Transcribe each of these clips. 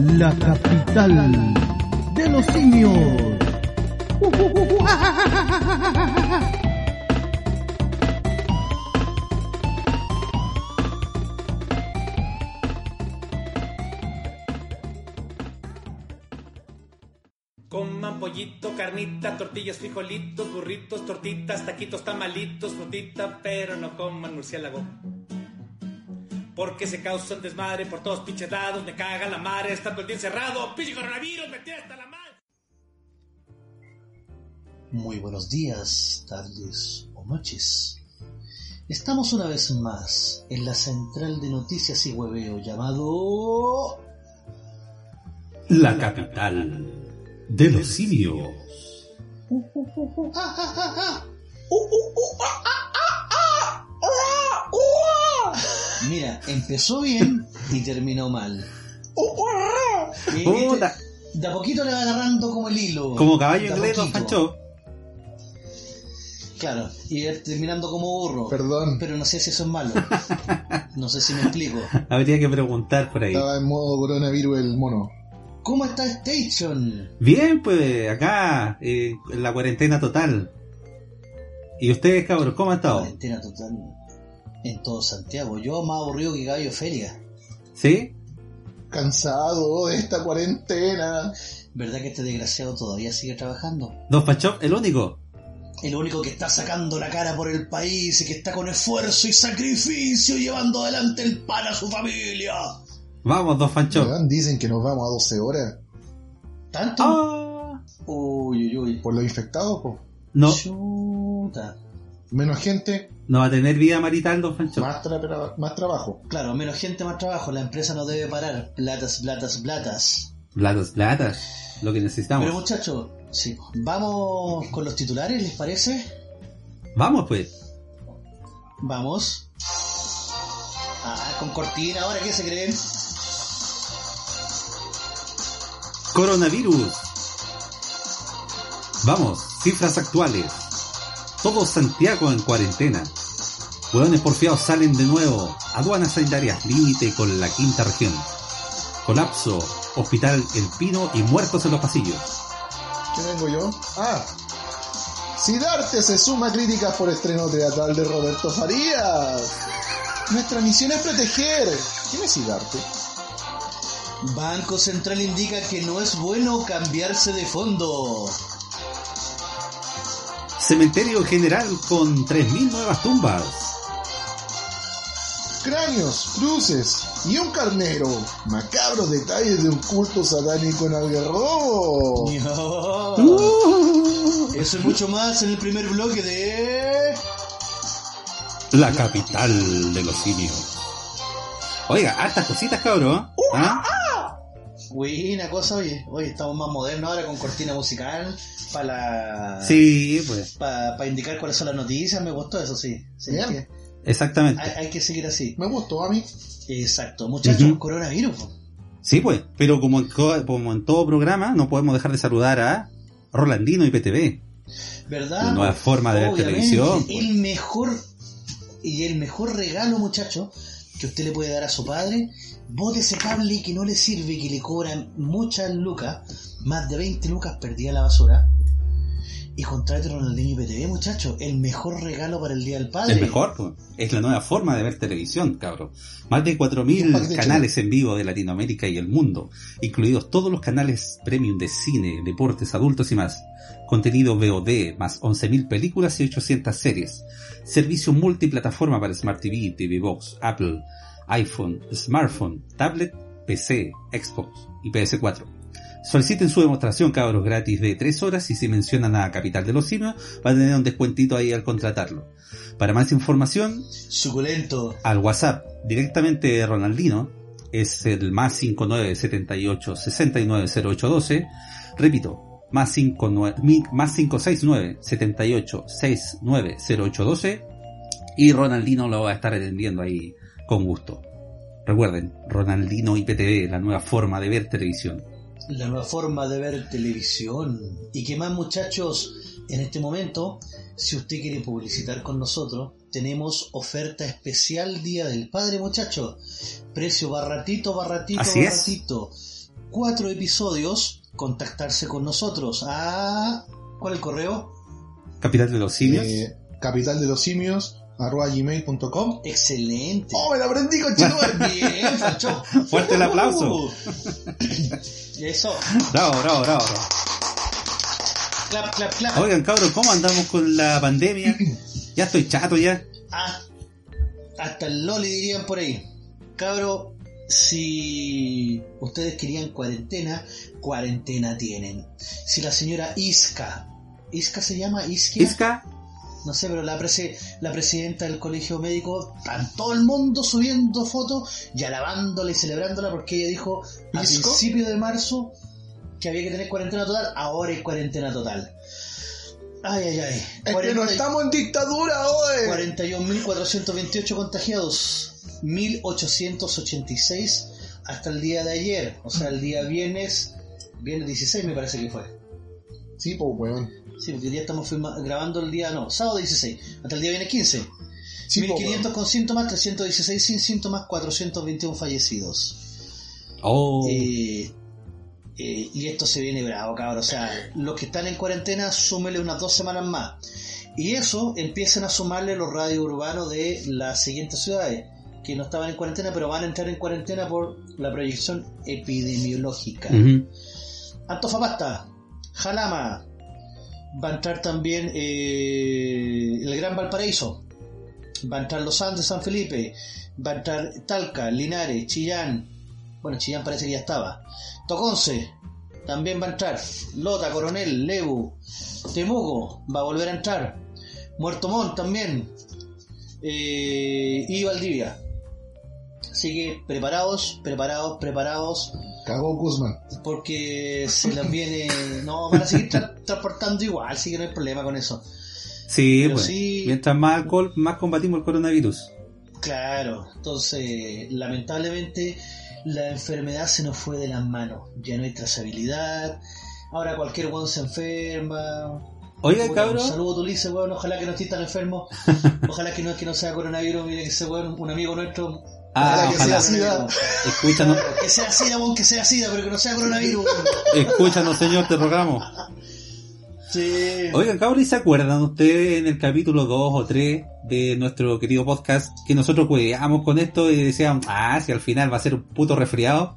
la capital de los simios. Coman pollito, carnita, tortillas, frijolitos, burritos, tortitas, taquitos, tamalitos, frutita, pero no coman murciélago. Porque se causan desmadre por todos pinches lados, me caga la madre, está todo el día encerrado, pinche coronavirus, me tiene hasta la madre. Muy buenos días, tardes o noches. Estamos una vez más en la central de noticias y hueveo llamado... La capital de los simios. Mira, empezó bien y terminó mal. Y Puta. este- de a poquito le va agarrando como el hilo. Como caballo inglés, don. Pancho. Claro, y él terminando como burro. Perdón, Pero no sé si eso es malo. No sé si me explico. Habría que preguntar por ahí. estaba en modo coronavirus el mono. ¿Cómo está Station? Bien, pues acá, eh, en la cuarentena total. ¿Y ustedes, cabros, cómo han estado? Cuarentena total en todo Santiago. Yo más aburrido que Caballo Feria. ¿Sí? Cansado de esta cuarentena. ¿Verdad que este desgraciado todavía sigue trabajando? Don Pancho, el único. El único que está sacando la cara por el país y que está con esfuerzo y sacrificio llevando adelante el pan a su familia. Vamos, Don Pancho. Dicen que nos vamos a 12 horas. ¿Tanto? Ah, Uy, uy, uy. Por los infectados, po. no, Chuta. Menos gente, no va a tener vida marital, Don Pancho. más, tra- más trabajo. Claro, menos gente, más trabajo. La empresa no debe parar. Platas, platas, platas. Platas, platas. Lo que Pero necesitamos. muchachos, sí, vamos con los titulares, ¿les parece? Vamos, pues. Vamos. Ah, con cortina, ahora qué se creen. Coronavirus. Vamos, cifras actuales. Todo Santiago en cuarentena. Hueones porfiados salen de nuevo. Aduanas sanitarias límite con la quinta región. Colapso. Hospital El Pino y muertos en los pasillos. ¿Qué vengo yo? Ah. Sidarte se suma a críticas por estreno teatral de Roberto Farías. Nuestra misión es proteger. ¿Quién es Sidarte? Banco Central indica que no es bueno cambiarse de fondo. Cementerio General con 3.000 nuevas tumbas. Cráneos, cruces y un carnero. Macabros detalles de un culto satánico en Algarrobo. Eso y mucho más en el primer bloque de... La capital de los simios. Oiga, hartas cositas, cabrón. ¿Ah? Buena cosa, oye. Oye, estamos más modernos ahora con cortina musical para la... Sí, pues, Para indicar cuáles son las noticias, me gustó eso, sí. Sí, exactamente. hay, hay que seguir así. Me gustó a mí. Exacto. Muchachos, Ujú. coronavirus. po. Sí, pues, pero como en, co- como en todo programa, no podemos dejar de saludar a Rolandino y PTV. ¿Verdad? La nueva forma de ver Obviamente, televisión. pues. El mejor y el mejor regalo, muchacho, que usted le puede dar a su padre, bote ese cable que no le sirve, que le cobran muchas lucas, más de 20 lucas perdida a la basura. Y contrate Ronaldinho y PTV, muchacho, el mejor regalo para el Día del Padre. El mejor. Es la nueva forma de ver televisión, cabrón. Más de Un 4.000 paquete canales en vivo de Latinoamérica y el mundo, incluidos todos los canales premium de cine, deportes, adultos y más. Contenido VOD, más 11.000 películas y 800 series. Servicio multiplataforma para Smart TV, TV Box, Apple, iPhone, smartphone, tablet, PC, Xbox y PS4. Soliciten su demostración, cabros, gratis de 3 horas y si mencionan a Capital de los Simios, van a tener un descuentito ahí al contratarlo. Para más información, Suculento. al WhatsApp directamente de Ronaldino, es el más 5978 690812, repito, más, 59, mi- más 569 78 690812 y Ronaldino lo va a estar atendiendo ahí con gusto. Recuerden, Ronaldino IPTV, la nueva forma de ver televisión. La nueva forma de ver televisión. Y que más muchachos, en este momento, si usted quiere publicitar con nosotros, tenemos oferta especial Día del Padre, muchachos. Precio barratito, barratito, Así es. barratito. cuatro episodios, contactarse con nosotros. Ah, ¿Cuál es el correo? Capital de los simios. Eh, capital de los simios arroba gmail.com. Excelente. ¡Oh, me lo aprendí con Chino! Bien, Pancho. Fuerte el aplauso. Uh. Eso. Bravo, bravo, bravo. Clap, clap, clap. Oigan, cabros, ¿cómo andamos con la pandemia? Ya estoy chato ya. Ah, hasta el Loli dirían por ahí. Cabro, si ustedes querían cuarentena, cuarentena tienen. Si la señora Isca, ¿Isca se llama? ¿Isquia? Isca, No sé, pero la, presi- la presidenta del colegio médico, está todo el mundo subiendo fotos y alabándola y celebrándola porque ella dijo a principio de marzo que había que tener cuarentena total, ahora hay cuarentena total. Ay, ay, ay. Es que 40 no estamos en dictadura hoy. 41.428 contagiados, 1.886 hasta el día de ayer, o sea, el día viernes, viernes 16 me parece que fue. Sí, pues, weón. Sí, porque ya estamos filma- grabando el día, no, sábado 16, hasta el día viernes 15. Sí, po, 1.500 weón. con síntomas, 316 sin síntomas, 421 fallecidos. oh, Eh, eh, y esto se viene bravo, cabrón. O sea, los que están en cuarentena, súmele unas dos semanas más. Y eso empiezan a sumarle los radios urbanos de las siguientes ciudades, que no estaban en cuarentena, pero van a entrar en cuarentena por la proyección epidemiológica. ujú. Antofagasta, Jalama, va a entrar también eh, el Gran Valparaíso, va a entrar Los Andes, San Felipe, va a entrar Talca, Linares, Chillán, bueno, Chillán parece que ya estaba, Toconce, también va a entrar, Lota, Coronel, Lebu, Temuco, va a volver a entrar, Muerto Montt también, eh, y Valdivia. Así que preparados, preparados, preparados, Cagó Guzmán. porque se las viene. No, van a seguir tra- transportando igual, así que no hay problema con eso. Sí, Pero pues. sí- Mientras más alcohol, más combatimos el coronavirus. Claro, entonces, lamentablemente, la enfermedad se nos fue de las manos. Ya no hay trazabilidad. Ahora cualquier weón se enferma. Oiga, Puta, cabrón. Un saludo, Tulice, weón. Ojalá que no estés tan enfermo. Ojalá que no, que no sea coronavirus. Mire que ese weón, un amigo nuestro. Ah, que ojalá. sea SIDA. Escúchanos, Que sea SIDA, weón, que sea SIDA, pero que no sea coronavirus. escúchanos, señor, te rogamos. Sí. Oigan, cabrón, ¿y se acuerdan ustedes en el capítulo 2 o 3 de nuestro querido podcast que nosotros juegábamos con esto y decíamos, ah, si al final va a ser un puto resfriado?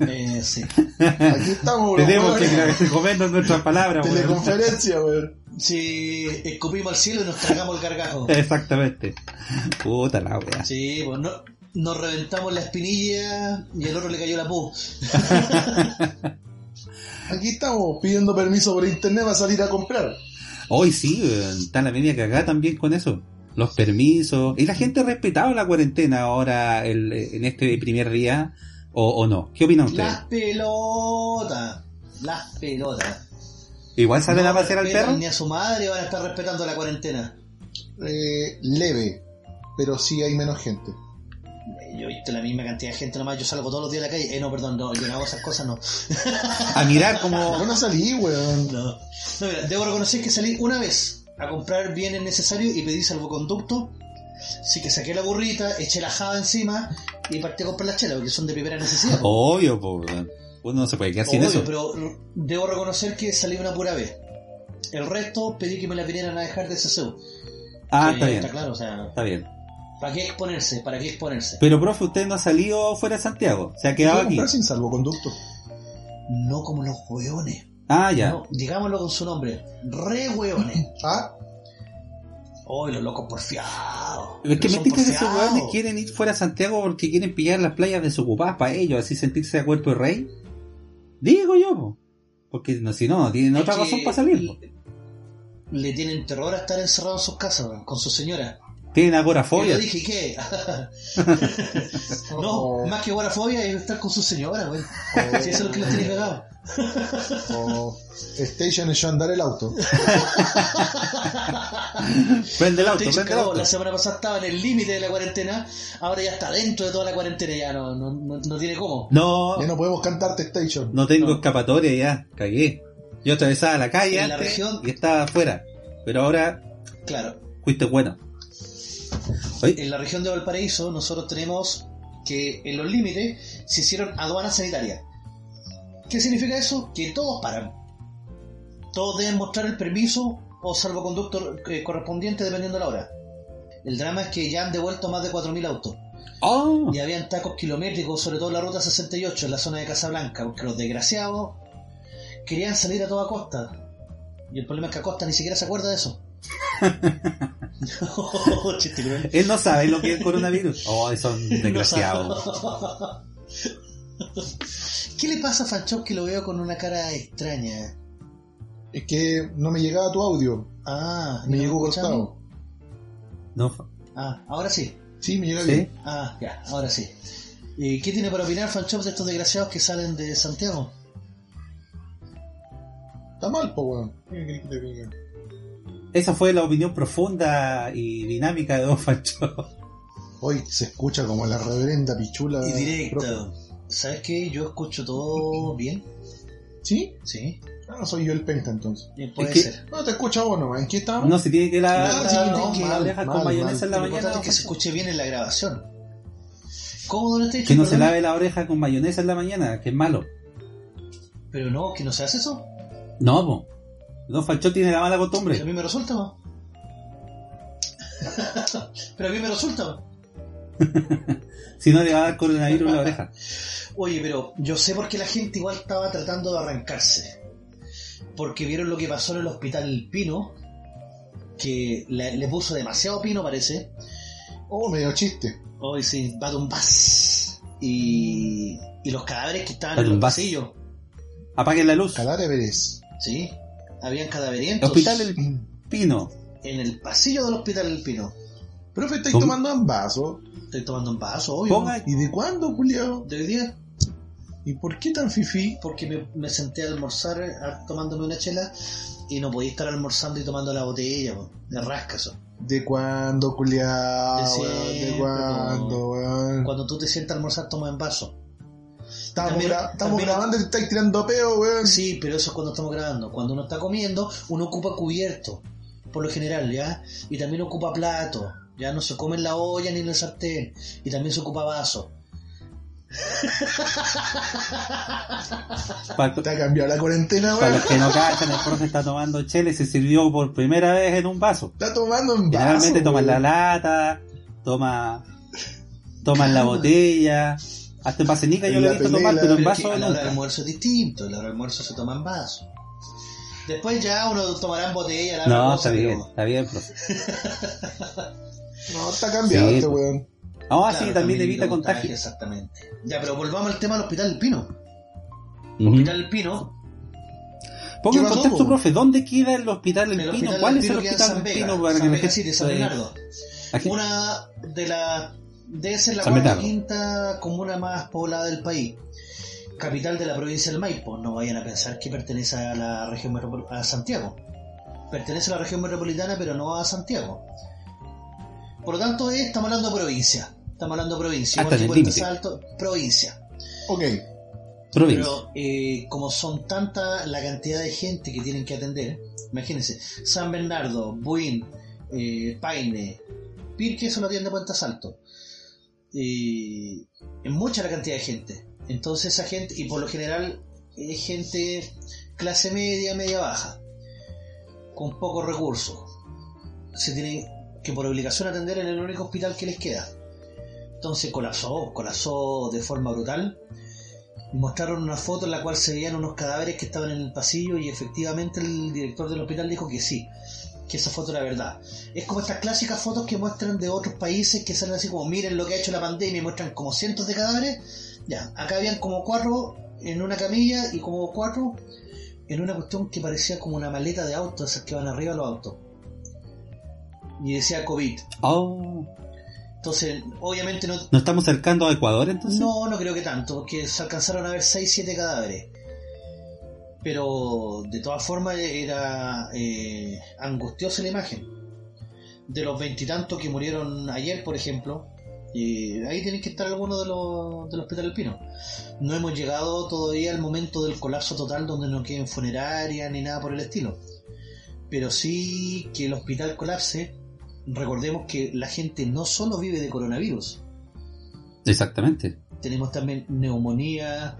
Eh, sí. Aquí estamos. Tenemos que comernos nuestras palabras, weón. Teleconferencia, weón. Sí, escupimos al cielo y nos tragamos el gargajo. Exactamente. Puta la wea. Sí, pues no, nos reventamos la espinilla y al otro le cayó la pu. Aquí estamos pidiendo permiso por internet para salir a comprar. Hoy sí, está la media cagada también con eso. Los permisos. ¿Y la gente ha respetado la cuarentena ahora el- en este primer día o, o no? ¿Qué opinan ustedes? Las pelotas. Las pelotas. ¿Igual salen No a pasear al perro? Ni a su madre van a estar respetando la cuarentena. Eh, leve, pero sí hay menos gente. Yo he visto la misma cantidad de gente nomás. Yo salgo todos los días a la calle. Eh, no, perdón, no, yo no hago esas cosas, no. A mirar como... Yo no salí, weón. No, no mira, debo reconocer que salí una vez a comprar bienes necesarios y pedí salvoconducto. Así que saqué la burrita, eché la java encima y partí a comprar las chelas, porque son de primera necesidad. Obvio, po. Uno no se puede quedar sin Obvio, eso. pero debo reconocer que salí una pura vez. El resto pedí que me la vinieran a dejar de SSU. Ah, Que está bien. Está claro, o sea, Está bien. ¿para qué exponerse? ¿Para qué exponerse? Pero, profe, usted no ha salido fuera de Santiago. Se ha quedado ¿Puedo aquí. sin salvoconducto? No como los hueones. Ah, ya. No, digámoslo con su nombre. Re hueones. Ah, Oh, los locos porfiados. Es que me Son dice que esos quieren ir fuera a Santiago porque quieren pillar las playas desocupadas para ellos, así sentirse de rey. Digo yo, po. porque no, si no, no tienen Es otra razón para salir. Le, le tienen terror a estar encerrado en sus casas, con su señora. Tienen Yo agorafobia. le dije, ¿y qué? no, Oh. más que agorafobia es estar con su señora, güey. Si eso es lo que los tiene cagados. o Station echó a andar el auto. Prende el auto, prende el auto. la semana pasada estaba en el límite de la cuarentena, ahora ya está dentro de toda la cuarentena, ya no, no, no, no tiene cómo. No, Ya no podemos cantarte Station. no tengo No. escapatoria ya, cagué. Yo atravesaba la calle En la antes región- y estaba afuera. Pero ahora Claro, fuiste bueno. En la región de Valparaíso nosotros tenemos que en los límites se hicieron aduanas sanitarias. ¿Qué significa eso? Que todos paran. Todos deben mostrar el permiso o salvoconducto eh, correspondiente dependiendo de la hora. El drama es que ya han devuelto más de 4.000 autos. ¡Oh! Y habían tacos kilométricos, sobre todo en la ruta 68, en la zona de Casablanca, porque los desgraciados querían salir a toda costa. Y el problema es que Acosta ni siquiera se acuerda de eso. Él no sabe lo que es el coronavirus. Oh, son desgraciados. ¿Qué le pasa a Fanchón que lo veo con una cara extraña? Es que no me llegaba tu audio. Ah, Me ¿no llegó cortado. No, Ah, ahora sí. Sí, me llega ¿Sí? bien. Ah, ya, ahora sí. ¿Y qué tiene para opinar Fanchón de estos desgraciados que salen de Santiago? Está mal, po, weón. Esa fue la opinión profunda y dinámica de Don Fancho. Hoy se escucha como la reverenda pichula. Y directo. ¿Sabes qué? Yo escucho todo bien. ¿Sí? Sí, Ah, no soy yo el penca entonces. y puede Es que- ser. No, te escucho vos nomás. ¿En qué estábamos? No se tiene que la, Ah, la- sí, la- no, la mal, oreja con mal, mayonesa en la Lo mañana. es que se escuche bien en la grabación. ¿Cómo, Estecho? Que no se lave la oreja con mayonesa en la mañana, que es malo. Pero no, que no se hace eso. No, po. Don Fancho tiene la mala Pero a costumbre. mí me resulta, ¿no? Pero a mí me resulta. ¿no? Si no le va a dar coronavirus en la oreja. Oye, pero yo sé por qué la gente igual estaba tratando de arrancarse. Porque vieron lo que pasó en el hospital El Pino, que le, le puso demasiado pino, parece. Oh, medio chiste. Hoy sí, Batumbás. Y, y los cadáveres que estaban en Batumbás. pasillos. Apaguen la luz. Cadáveres. Sí, habían cadaverientos Hospital El Pino. en el pasillo del hospital El Pino. Profe, estáis ¿Cómo? tomando en vaso. Estoy tomando un vaso, obvio. Ponga ¿Y de cuándo, culiao? De hoy día, ¿Y por qué tan fifí? porque me, me senté a almorzar a- tomándome una chela y no podía estar almorzando y tomando la botella, po. de rasca eso. ¿De cuándo, culiao? De weón? ¿De siempre, cuándo, weón? Cuando tú te sientas a almorzar, toma en vaso. Estamos, También- gra- estamos también- grabando y te estáis tirando peo, weón. Sí, pero eso es cuando estamos grabando. Cuando uno está comiendo, uno ocupa cubierto, por lo general, ¿ya? Y también ocupa plato. Ya no se come en la olla ni en el sartén. Y también se ocupa vaso. Para, Te ha cambiado la cuarentena, para weón. los que no cachan, el profe está tomando chela y se sirvió por primera vez en un vaso. Está tomando en vaso. Generalmente toman la lata, toma, toman la botella. Hasta en vasenica yo lo he visto tomar, pero en vaso a la hora del nunca. almuerzo es distinto. A la hora del almuerzo se toma en vaso. Después ya uno tomará en botella. la No, está bien, pero- está bien, profe. No, está cambiado Sí, este weón. No, Claro, sí, también evita contagio. Exactamente. Ya, pero volvamos al tema del Hospital del Pino. Hospital del Pino Ponga en ¿Qué pasó, contexto, profe, ¿dónde queda el hospital El El Pino? hospital ¿Cuál del es el hospital San del Vega, Pino? Para San que Vega City, San Bernardo. Una de la debe ser la cuarta quinta comuna más poblada del país. Capital de la provincia del Maipo. No vayan a pensar que pertenece a la región metropol- a Santiago. Pertenece a la región metropolitana, pero no a Santiago. Por lo tanto, eh, estamos hablando de provincia. Estamos hablando de provincia. Hasta el. Salto, provincia. Ok. Provincia. Pero eh, como son tanta la cantidad de gente que tienen que atender, imagínense, San Bernardo, Buin, eh, Paine, Pirque, eso lo atiende Puente Salto. Eh, es mucha la cantidad de gente. Entonces esa gente, y por lo general es gente clase media, media baja, con pocos recursos. Se tienen que por obligación atender en el único hospital que les queda. Entonces colapsó, colapsó de forma brutal mostraron una foto en la cual se veían unos cadáveres que estaban en el pasillo y efectivamente el director del hospital dijo que sí, que esa foto era verdad. Es como estas clásicas fotos que muestran de otros países que salen así como miren lo que ha hecho la pandemia y muestran como cientos de cadáveres. Ya, acá habían como cuatro en una camilla y como cuatro en una cuestión que parecía como una maleta de autos, esas que van arriba los autos. Y decía COVID. Oh, Entonces, obviamente no, ¿nos estamos acercando a Ecuador entonces? no, no creo que tanto, porque se alcanzaron a ver 6-7 cadáveres. Pero de todas formas era eh, angustiosa la imagen. De los veintitantos que murieron ayer, por ejemplo, eh, ahí tienen que estar algunos de los del Hospital del Pino. No hemos llegado todavía al momento del colapso total donde no queden funerarias ni nada por el estilo. Pero sí que el hospital colapse, recordemos que la gente no solo vive de coronavirus, Exactamente. tenemos también neumonía,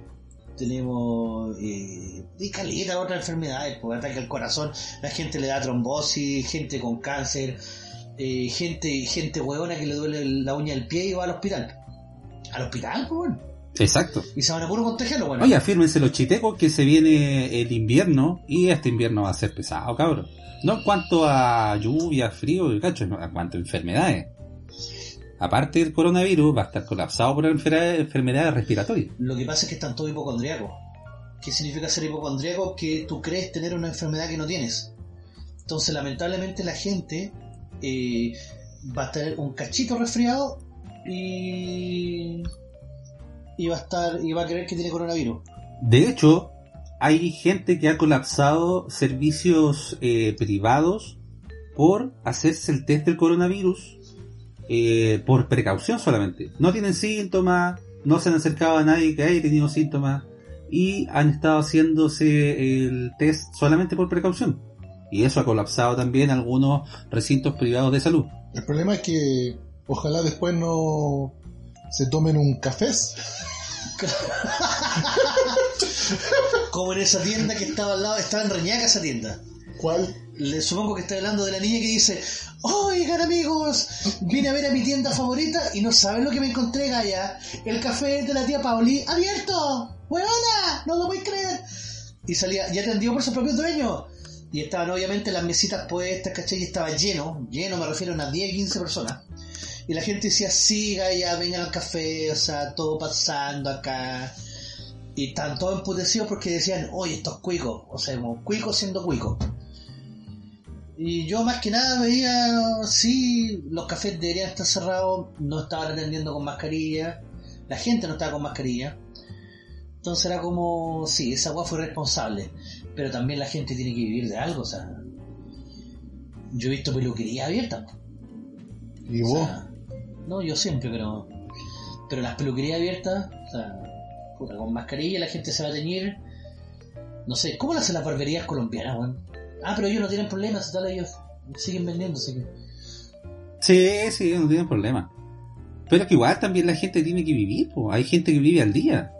tenemos eh, y caleta otras enfermedades, pues ataque al corazón, la gente le da trombosis, gente con cáncer, eh, gente gente hueona que le duele la uña del pie y va al hospital. Al hospital, pues bueno. Exacto. Y se van a puro contagiarlo, bueno. Oye, afírmense los chitecos que se viene el invierno y este invierno va a ser pesado, cabrón. No en cuanto a lluvia, frío, cacho, no, en cuanto a enfermedades. Aparte del coronavirus, va a estar colapsado por enfermedades, respiratorias. Lo que pasa es que están todos hipocondriacos. ¿Qué significa ser hipocondriaco? Que tú crees tener una enfermedad que no tienes. Entonces, lamentablemente, la gente eh, va a tener un cachito resfriado y. y va a estar. y va a creer que tiene coronavirus. De hecho, hay gente que ha colapsado servicios eh, privados por hacerse el test del coronavirus eh, por precaución solamente. No tienen síntomas, no se han acercado a nadie que haya tenido síntomas y han estado haciéndose el test solamente por precaución. Y eso ha colapsado también algunos recintos privados de salud. El problema es que ojalá después no se tomen un café. Como en esa tienda que estaba al lado, estaba en Reñaca esa tienda. ¿Cuál? Le supongo que está hablando de la niña que dice, oigan amigos, vine a ver a mi tienda favorita y no saben lo que me encontré, Gaya. El café de la tía Pauli abierto. ¡Huevona! No lo voy a creer. Y salía, ya atendió por su propio dueño. Y estaban obviamente las mesitas puestas, ¿cachai? Y estaba lleno, lleno, me refiero a unas 10, 15 personas. Y la gente decía, sí, Gaya, vengan al café, o sea, todo pasando acá. Y estaban todos emputecidos porque decían, oye, estos cuicos, o sea, como cuicos siendo cuicos. Y yo más que nada veía, sí, los cafés deberían estar cerrados, no estaban atendiendo con mascarilla, la gente no estaba con mascarilla. Entonces era como, sí, esa agua fue responsable, pero también la gente tiene que vivir de algo, o sea. Yo he visto peluquería abierta. ¿Y o vos? sea, no, yo siempre, pero. Pero las peluquerías abiertas, o sea, puta, con mascarilla la gente se va a teñir. No sé, ¿cómo lo hacen las barberías colombianas, weón? Ah, pero ellos no tienen problemas, tal, ellos siguen vendiendo, así que. Sí, sí, no tienen problema. Pero que igual también la gente tiene que vivir, po. hay gente que vive al día.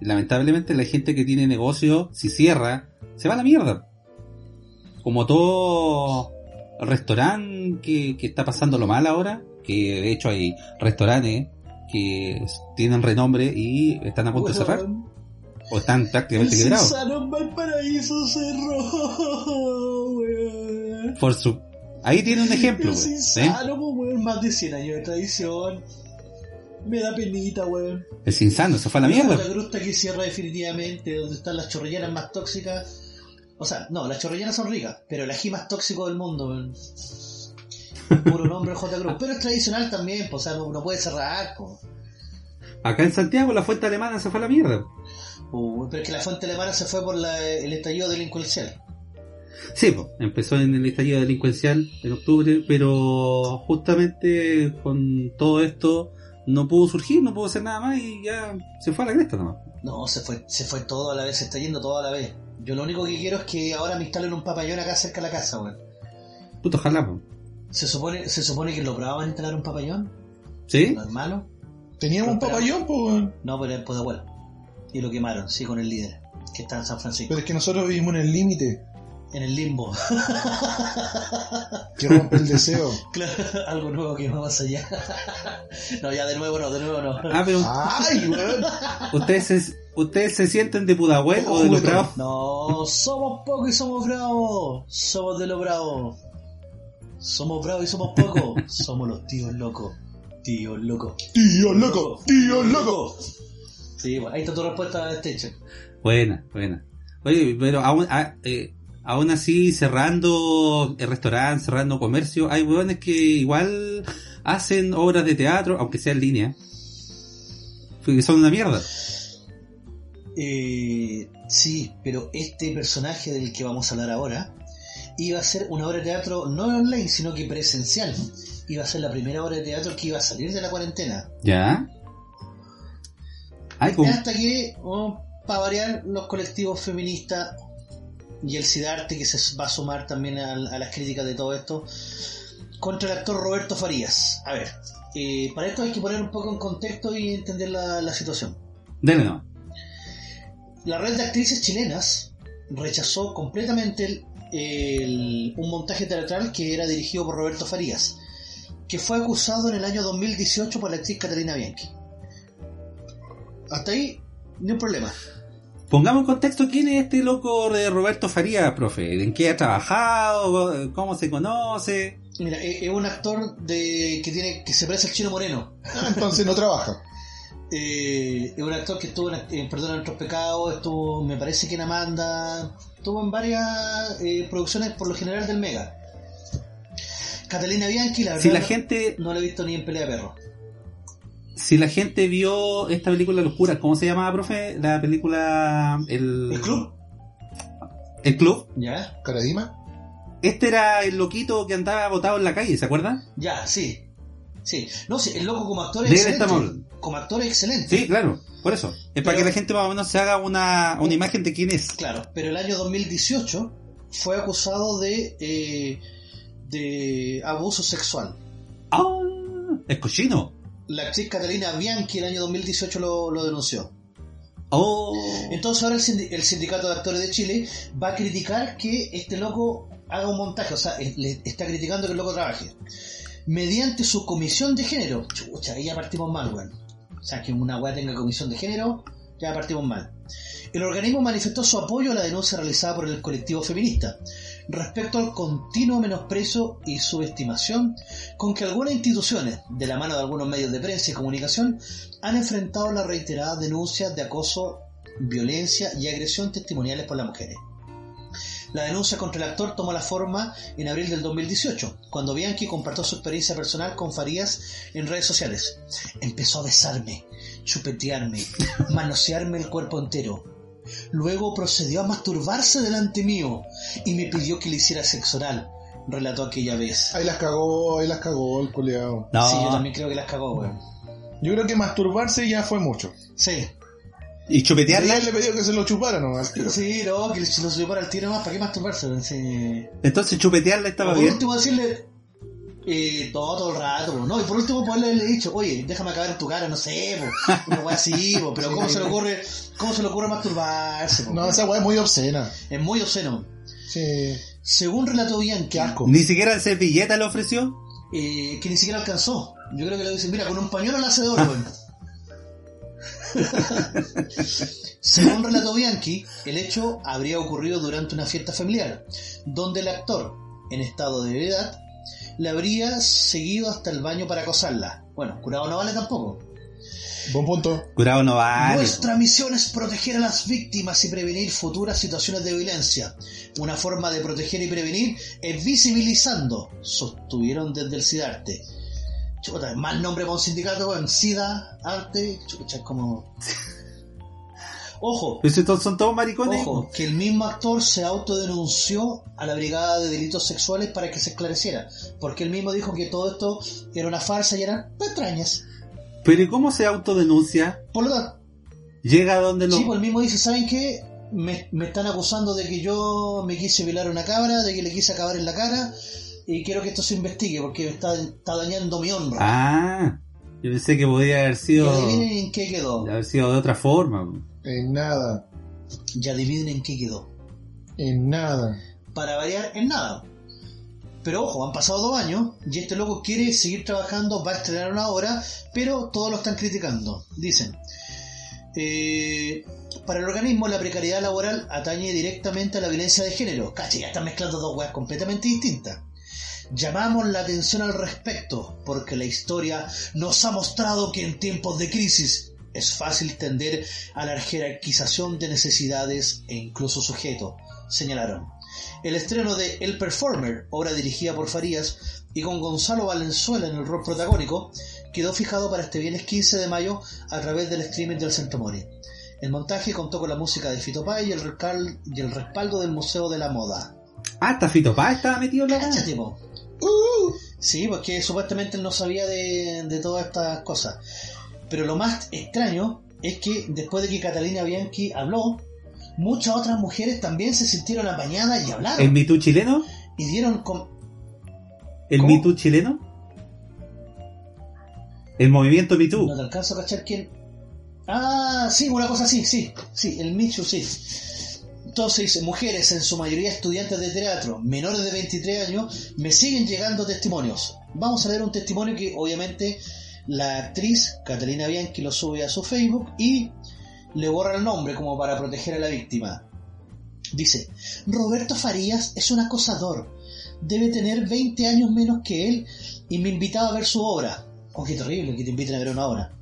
Lamentablemente la gente que tiene negocio, si cierra, se va a la mierda. Como todo restaurante que, que está pasando lo mal ahora, que de hecho hay restaurantes que tienen renombre y están a punto de cerrar, o están prácticamente El quebrados. Cesaro en Valparaíso cerró, weón. Por su... Ahí tiene un ejemplo, ¿sí? Cinsano, pues, weón, más de 100 años de tradición. Me da penita, weón. El Cinsano se fue a la mierda. La gruta que cierra definitivamente, donde están las chorrilleras más tóxicas. O sea, no, las chorrilleras son ricas, pero el ají más tóxico del mundo, weón. Puro nombre J. Cruz. Pero es tradicional también, pues, o sea, no, no puede cerrar, pues. Acá en Santiago la fuente alemana se fue a la mierda. Uh, pero es que la fuente alemana se fue por la- el estallido delincuencial. Sí, pues, empezó en el estallido delincuencial en octubre, pero justamente con todo esto no pudo surgir, no pudo hacer nada más y ya se fue a la cresta nomás. No, se fue, se fue todo a la vez, se está yendo todo a la vez. Yo lo único que quiero es que ahora me instalen un papayón acá cerca de la casa, weón. Puto ojalá, po. Se supone, se supone que lo probaban instalar un papayón, ¿Sí? no es malo. Teníamos un papayón, pues, weón. No, pero es de abuelo. Y lo quemaron, sí, con el líder, que está en San Francisco. Pero es que nosotros vivimos en el límite En el limbo. que rompe el deseo. claro, algo nuevo que va más allá. no, ya de nuevo no, de nuevo no. Ah, pero ¡Ay, weón! ¿ustedes se, ¿ustedes se sienten de Pudahuel o de los bravos? No, somos pocos y somos bravos. Somos de los bravos. Somos bravos y somos pocos. somos los tíos locos. Tíos locos. ¡Tío loco! ¡Tío loco! Sí, bueno, ahí está tu respuesta a este. Buena, buena. Oye, pero aún, ah, eh, aún así, cerrando el restaurante, cerrando comercio, hay hueones que igual hacen obras de teatro, aunque sea en línea, que son una mierda. Eh, sí, pero este personaje del que vamos a hablar ahora iba a ser una obra de teatro no online, sino que presencial. Iba a ser la primera obra de teatro que iba a salir de la cuarentena. ¿Ya? Ay. Hasta que, para variar, los colectivos feministas y el Sidarte, que se va a sumar también a, a las críticas de todo esto, contra el actor Roberto Farías. A ver, eh, para esto hay que poner un poco en contexto y entender la, la situación. Dele no. La red de actrices chilenas rechazó completamente el- el- un montaje teatral que era dirigido por Roberto Farías, que fue acusado en el año 2018 por la actriz Catalina Bianchi. Hasta ahí, ni un problema. Pongamos en contexto quién es este loco de Roberto Faría, profe. ¿En qué ha trabajado? ¿Cómo se conoce? Mira, es es un actor de que tiene que se parece al chino moreno. Ah, entonces no trabaja. Eh, es un actor que estuvo en, en Perdón a nuestros pecados, estuvo, me parece que en Amanda, estuvo en varias eh, producciones por lo general del Mega. Catalina Bianchi, la verdad, Si la no- gente, no la he visto ni en pelea de perro. Si la gente vio esta película Locura, ¿cómo se llamaba, profe? La película El, ¿El club? El club. ¿Ya? ¿Caradima? Este era el loquito que andaba botado en la calle, ¿se acuerdan? Ya, sí. Sí. No, sí, el loco como actor es excelente. estamos. Como actor es excelente. Sí, claro, por eso. Es para que la gente más o menos se haga una, una imagen de quién es. Claro, pero el año 2018 fue acusado de, eh, de abuso sexual. ¡Ah! Es cochino. La actriz Catalina Bianchi el año 2018 lo, lo denunció. ¡Oh! Entonces ahora el, el Sindicato de Actores de Chile va a criticar que este loco haga un montaje, o sea, le está criticando que el loco trabaje. Mediante su comisión de género. Chucha, ahí ya partimos mal, weón. O sea, que una weá tenga comisión de género, ya partimos mal. El organismo manifestó su apoyo a la denuncia realizada por el colectivo feminista respecto al continuo menosprecio y subestimación con que algunas instituciones, de la mano de algunos medios de prensa y comunicación, han enfrentado las reiteradas denuncias de acoso, violencia y agresión testimoniales por las mujeres. La denuncia contra el actor tomó la forma en abril del 2018, cuando Bianchi compartió su experiencia personal con Farías en redes sociales. Empezó a besarme, chupetearme, manosearme el cuerpo entero. Luego procedió a masturbarse delante mío y me pidió que le hiciera sexo oral, relató aquella vez. Ahí las cagó, ahí las cagó el culeado. No, Sí, yo también creo que las cagó, weón. Yo creo que masturbarse ya fue mucho. Sí, y chupetearla. él le pidió que se lo chupara nomás. pero- sí, no, que si lo subió para el tiro más, ¿para qué masturbarse? Sí. Entonces chupetearla estaba por bien. último decirle eh, todo, todo el rato, bro. no, y por último poderle haberle dicho, oye, déjame acabar en tu cara, no sé, po, una wea así, pero ¿cómo se le ocurre, cómo se le ocurre masturbarse? No, esa weá es muy obscena. Es muy obsceno. Sí. Según relató Bianchi, Qué asco. Ni siquiera el servilleta le ofreció. eh, que ni siquiera alcanzó. Yo creo que le dicen, mira, con un pañuelo la hace de oro, weón. Según relató Bianchi, el hecho habría ocurrido durante una fiesta familiar, donde el actor, en estado de ebriedad, le habría seguido hasta el baño para acosarla. Bueno, curado no vale tampoco. Buen punto. Curado no vale. Nuestra misión es proteger a las víctimas y prevenir futuras situaciones de violencia. Una forma de proteger y prevenir es visibilizando, sostuvieron desde el SIDARTE. Chuta, mal nombre para un sindicato, weón. SIDA, arte, chucha, es como... Ojo, estos son todos maricones. Ojo, que el mismo actor se autodenunció a la Brigada de Delitos Sexuales para que se esclareciera, porque él mismo dijo que todo esto era una farsa y eran patrañas. Pero ¿y cómo se autodenuncia? Por lo tanto, Llega a donde lo... sí, pues él mismo dice, ¿saben qué? Me, me están acusando de que yo me quise violar a una cabra, de que le quise acabar en la cara, y quiero que esto se investigue, porque está, está dañando mi honra. Ah, yo pensé que podía haber y sido... adivinen en qué quedó. haber sido de otra forma. En nada. Y adivinen en qué quedó. En nada. para variar en nada. Pero ojo, han pasado dos años y este loco quiere seguir trabajando, va a estrenar una obra, pero todos lo están criticando. Dicen, eh, para el organismo la precariedad laboral atañe directamente a la violencia de género. Cacha, ya están mezclando dos weas completamente distintas. Llamamos la atención al respecto porque la historia nos ha mostrado que en tiempos de crisis es fácil tender a la jerarquización de necesidades e incluso sujetos, señalaron. El estreno de El Performer, obra dirigida por Farías y con Gonzalo Valenzuela en el rol protagónico, quedó fijado para este viernes 15 de mayo a través del streaming del Centro Mori. El montaje contó con la música de Fito Páez y el, recal- y el respaldo del Museo de la Moda. Ah, hasta Fito Páez estaba metido en la Cáchate, po. Sí, porque supuestamente él no sabía de, de todas estas cosas. Pero lo más extraño es que después de que Catalina Bianchi habló, muchas otras mujeres también se sintieron apañadas y hablaron. ¿El Too chileno? Y dieron com- ¿El Too chileno? El movimiento Too. No te alcanzo a cachar quién. Ah, sí, una cosa así, sí, sí, el Michu, sí. Entonces dice, mujeres, en su mayoría estudiantes de teatro, menores de 23 años, me siguen llegando testimonios. Vamos a leer un testimonio que obviamente la actriz Catalina Bianchi lo sube a su Facebook y le borra el nombre como para proteger a la víctima. Dice, Roberto Farías es un acosador. Debe tener 20 años menos que él y me invitaba a ver su obra. Oh, qué terrible que te inviten a ver una obra.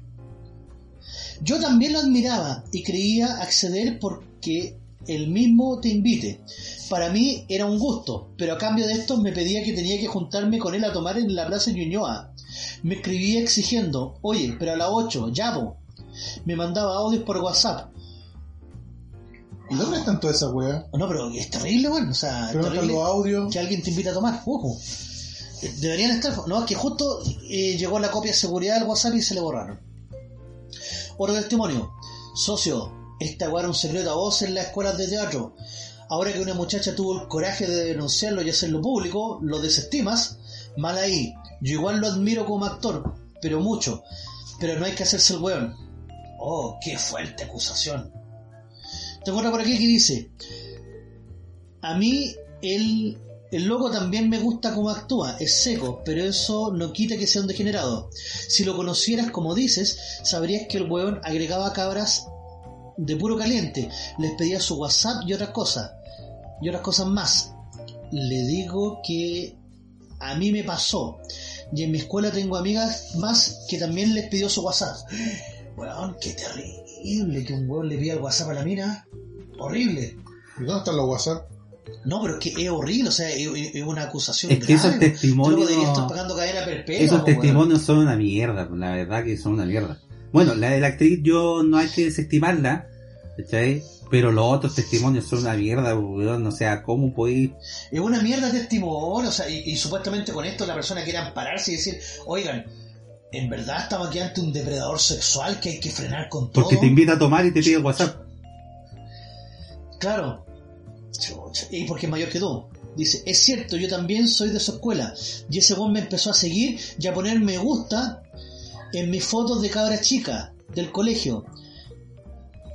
Yo también lo admiraba y creía acceder porque él mismo te invite. Para mí era un gusto, pero a cambio de esto me pedía que tenía que juntarme con él a tomar en la plaza Ñuñoa. Me escribía exigiendo, oye, pero a las 8, ya po. Me mandaba audios por WhatsApp. ¿Y dónde están todas esas weas? No, pero es terrible, bueno, o sea, Pero terrible los audios. que alguien te invita a tomar, ojo. Deberían estar, no, es que justo eh, llegó la copia de seguridad del WhatsApp y se le borraron. Otro testimonio. Socio, esta weá era un secreto a voz en las escuelas de teatro. Ahora que una muchacha tuvo el coraje de denunciarlo y hacerlo público, lo desestimas, mal ahí. Yo igual lo admiro como actor, pero mucho. Pero no hay que hacerse el weón. Oh, qué fuerte acusación. Tengo otra por aquí que dice, a mí el, el loco también me gusta cómo actúa, es seco, pero eso no quita que sea un degenerado. Si lo conocieras como dices, sabrías que el weón agregaba cabras de puro caliente, les pedía su WhatsApp y otras cosas, y otras cosas más. Le digo que a mí me pasó, y en mi escuela tengo amigas más que también les pidió su WhatsApp. Weón, qué terrible que un weón le pida el WhatsApp a la mina. Horrible. ¿Y dónde están los WhatsApp? No, pero es que es horrible, o sea, es, una acusación Es que esos grave. testimonios- deberías estar pagando cadena perpetua. Esos weón. testimonios son una mierda, la verdad que son una mierda. Bueno, la de la actriz yo no hay que desestimarla, ¿cachai? Pero los otros testimonios son una mierda, weón, o sea, ¿cómo podéis...? Es una mierda testimonio, o sea, y, y supuestamente con esto la persona quiere ampararse y decir, oigan, en verdad estamos aquí ante un depredador sexual que hay que frenar con todo. Porque te invita a tomar y te pide WhatsApp. Claro. Y porque es mayor que tú. Dice, es cierto, yo también soy de su escuela. Y ese weón me empezó a seguir y a poner me gusta en mis fotos de cabra chica del colegio.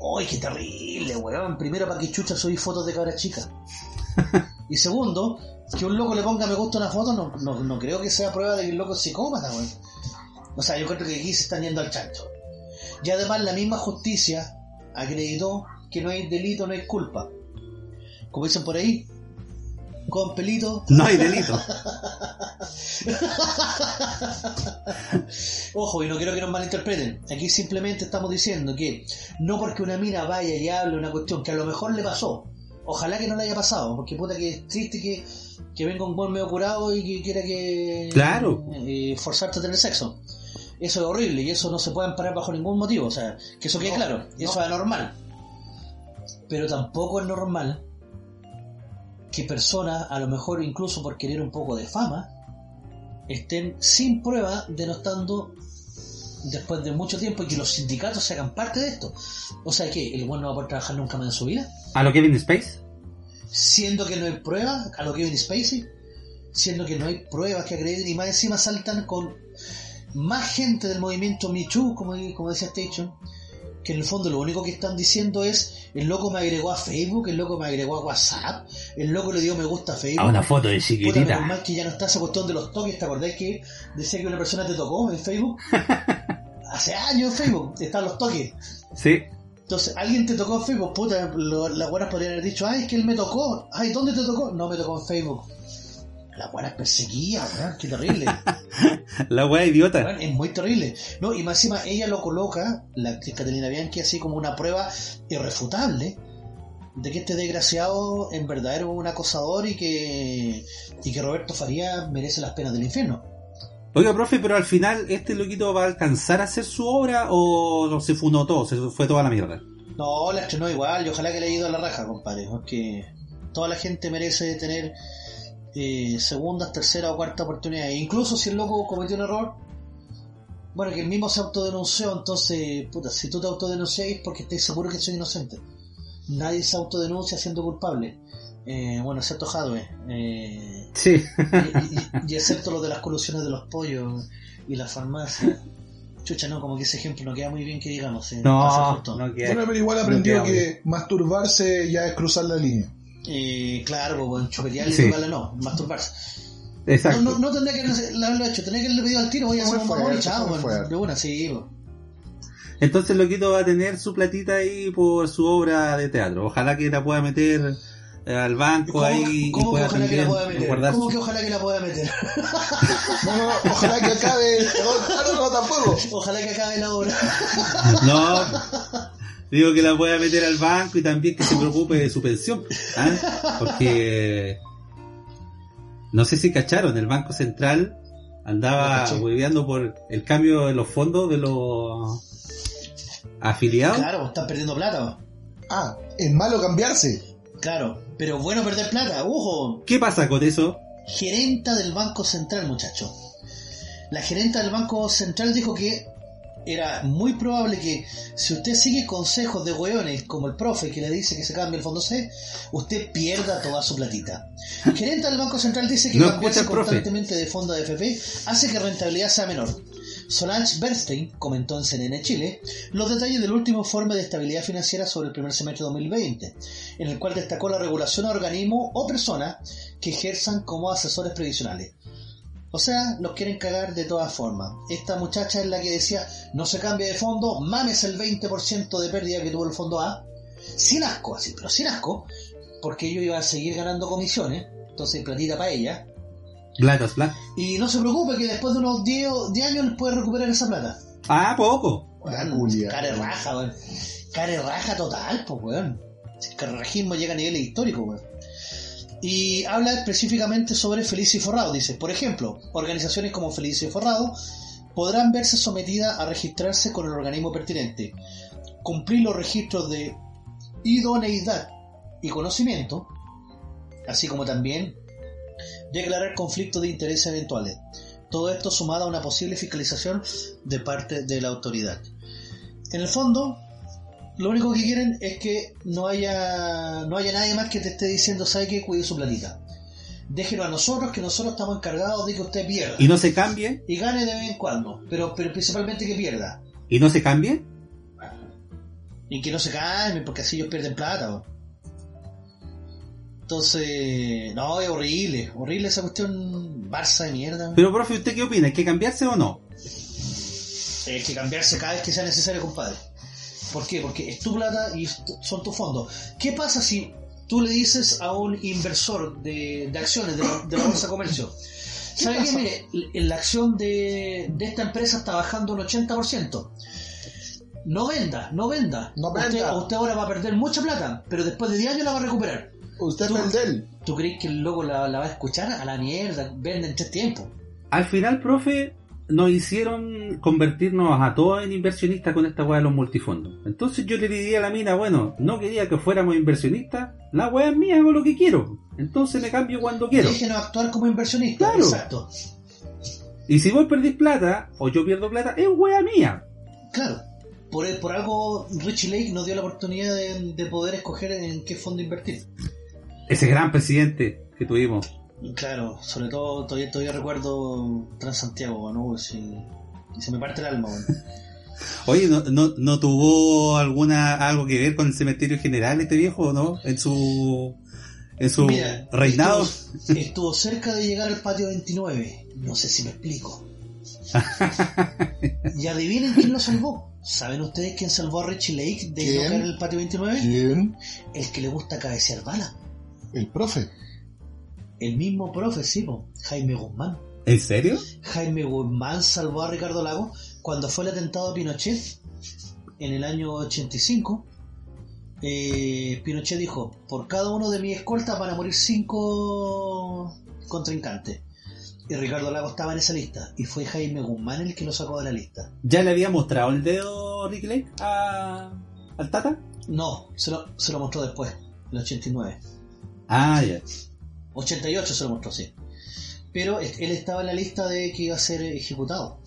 ¡Ay, qué terrible, weón! Primero, para que chucha subí fotos de cabra chica. Y segundo, que un loco le ponga me gusta una foto, no, no, no creo que sea prueba de que el loco es psicópata, weón. O sea, yo creo que aquí se están yendo al chancho. Y además la misma justicia acreditó que no hay delito, no hay culpa. Como dicen por ahí, con pelito. No hay delito. Ojo, y no quiero que nos malinterpreten. Aquí simplemente estamos diciendo que no porque una mina vaya y hable una cuestión que a lo mejor le pasó, ojalá que no le haya pasado, porque puta que es triste que, que venga un buen medio curado y que quiera que Claro. eh, forzarte a tener sexo. Eso es horrible y eso no se puede amparar bajo ningún motivo. O sea, que eso quede No, claro, no. eso es anormal. Pero tampoco es normal que personas, a lo mejor incluso por querer un poco de fama, estén sin prueba denostando después de mucho tiempo y que los sindicatos se hagan parte de esto. O sea que el bueno no va a poder trabajar nunca más en su vida, ¿A lo Kevin Space? siendo que no hay pruebas, a lo Kevin Spacey, siendo que no hay pruebas que acrediten y más encima saltan con más gente del movimiento Too, como, como decía Station, que en el fondo lo único que están diciendo es el loco me agregó a Facebook, el loco me agregó a WhatsApp, el loco le dio me gusta a Facebook. A una foto de Puta, chiquitita. menos mal que ya no está esa cuestión de los toques, ¿te acordás que decía que una persona te tocó en Facebook? Hace años en Facebook están los toques. Sí. Entonces, alguien te tocó en Facebook, puta, las buenas podrían haber dicho, ay, es que él me tocó, ay, ¿dónde te tocó? No, me tocó en Facebook. Las buenas perseguía, weón, qué terrible. La wea idiota. Weón, es muy terrible. No, y más encima ella lo coloca, la actriz Catalina Bianchi, así como una prueba irrefutable de que este desgraciado en verdad era un acosador y que, y que Roberto Faría merece las penas del infierno. Oiga, profe, pero al final, ¿este loquito va a alcanzar a hacer su obra o no se funó todo? Se fue toda la mierda. No, la estrenó igual y ojalá que le haya ido a la raja, compadre, porque toda la gente merece tener eh, segundas, tercera o cuarta oportunidad. E incluso si el loco cometió un error, bueno, que el mismo se autodenunció, entonces, puta, si tú te autodenuncias es porque estás seguro que soy inocente. Nadie se autodenuncia siendo culpable. Eh, bueno, excepto Jadwe. Eh, Sí. y, y- y excepto lo de las colusiones de los pollos y la farmacia. Chucha, no, como que ese ejemplo no queda muy bien que digamos. eh, No, no queda. Bueno, pero igual aprendió que masturbarse ya es cruzar la línea. Eh, claro, pues, bueno, chupetear y Sí. tocarla no, masturbarse. Exacto. No, no, no tendría que haberlo hecho, tendría que haberle pedido al tiro, voy a hacer un mamón y chao, bueno, de una, sí, pues. Entonces Loquito va a tener su platita ahí por su obra de teatro. Ojalá que la pueda meter eh, al banco ¿Cómo, ahí y cómo que pueda ojalá que la pueda meter? guardar ¿Cómo su- que ojalá que la pueda meter? No, no, no, ojalá que acabe. No, no, no, tampoco. ojalá que acabe la obra. No, digo que la pueda meter al banco y también que se preocupe de su pensión. ¿ah? Porque no sé si cacharon, el Banco Central andaba hueveando por el cambio de los fondos de los afiliados. Claro, están perdiendo plata. Ah, es malo cambiarse. Claro, pero bueno perder plata, ojo. ¿Qué pasa con eso? Gerenta del Banco Central, muchacho. La gerenta del Banco Central dijo que era muy probable que si usted sigue consejos de hueones como el profe que le dice que se cambie el fondo C, usted pierda toda su platita. Gerenta del Banco Central dice que No cambiarse profe. constantemente de fondo de FP hace que rentabilidad sea menor. Solange Bernstein comentó en CNN Chile los detalles del último informe de estabilidad financiera sobre el primer semestre de 2020, en el cual destacó la regulación a organismos o personas que ejerzan como asesores previsionales. O sea, los quieren cagar de todas formas. Esta muchacha es la que decía, no se cambie de fondo, mames el 20% de pérdida que tuvo el fondo A. Sin asco, así, pero sin asco, porque ellos iban a seguir ganando comisiones, entonces platita para ella. Blatas, black. Y no se preocupe que después de unos 10, o- 10 años puede recuperar esa plata. Ah, poco. Culia. Care raja, weón. Care raja total, pues, weón. El carrajismo llega a niveles históricos, weón. Y habla específicamente sobre Felicio y Forrado. Dice, por ejemplo, organizaciones como Felicio y Forrado podrán verse sometidas a registrarse con el organismo pertinente, cumplir los registros de idoneidad y conocimiento, así como también declarar conflictos de interés eventuales. Todo esto sumado a una posible fiscalización de parte de la autoridad. En el fondo, lo único que quieren es que no haya, no haya nadie más que te esté diciendo, ¿sabe qué? Cuide su platita. Déjenlo a nosotros, que nosotros estamos encargados de que usted pierda. ¿Y no se cambie? Y gane de vez en cuando, pero, pero principalmente que pierda. ¿Y no se cambie? Y que no se calmen, porque así ellos pierden plata. Entonces, no, es horrible, horrible esa cuestión Barça de mierda. Pero, profe, ¿usted qué opina? ¿Hay que cambiarse o no? Hay que cambiarse cada vez que sea necesario, compadre. ¿Por qué? Porque es tu plata y son tus fondos. ¿Qué pasa si tú le dices a un inversor de, de acciones de la, de la bolsa de comercio? ¿Sabe qué? Mire, la acción de, de esta empresa está bajando un 80%. No venda, no venda. No usted, venda. usted ahora va a perder mucha plata, pero después de 10 años la va a recuperar. Usted Tú- del. ¿Tú crees que el loco la, la va a escuchar? A la mierda, vende en tres tiempos. Al final, profe, nos hicieron convertirnos a todos en inversionistas con esta weá de los multifondos. Entonces yo le diría a la mina, bueno, no quería que fuéramos inversionistas, la weá es mía, hago lo que quiero. Entonces me cambio cuando quiero. Déjenos actuar como inversionistas. Claro. Exacto. Y si vos perdís plata, o yo pierdo plata, es weá mía. Claro. Por, por algo Richie Lake nos dio la oportunidad de, de poder escoger en qué fondo invertir. Ese gran presidente que tuvimos. Claro, sobre todo todavía, todavía recuerdo Transantiago, ¿no? Si, y se me parte el alma, weón. Oye, ¿no, no, no tuvo alguna algo que ver con el cementerio general este viejo, no? En su en su Mira, reinado. Estuvo, estuvo cerca de llegar al patio 29. No sé si me explico. y adivinen quién lo salvó. ¿Saben ustedes quién salvó a Richie Lake de en el patio 29? ¿Quién? El que le gusta cabecear bala. El profe. El mismo profe, sí, po, Jaime Guzmán. ¿En serio? Jaime Guzmán salvó a Ricardo Lago cuando fue el atentado a Pinochet en el año 85. eh, Pinochet dijo, por cada uno de mis escoltas van a morir cinco contrincantes. Y Ricardo Lago estaba en esa lista. Y fue Jaime Guzmán el que lo sacó de la lista. ¿Ya le había mostrado el dedo Rick Lake a, al Tata? No, se lo, se lo mostró después, en el 89. Ah, ya. 88 se lo mostró, sí. Pero él estaba en la lista de que iba a ser ejecutado.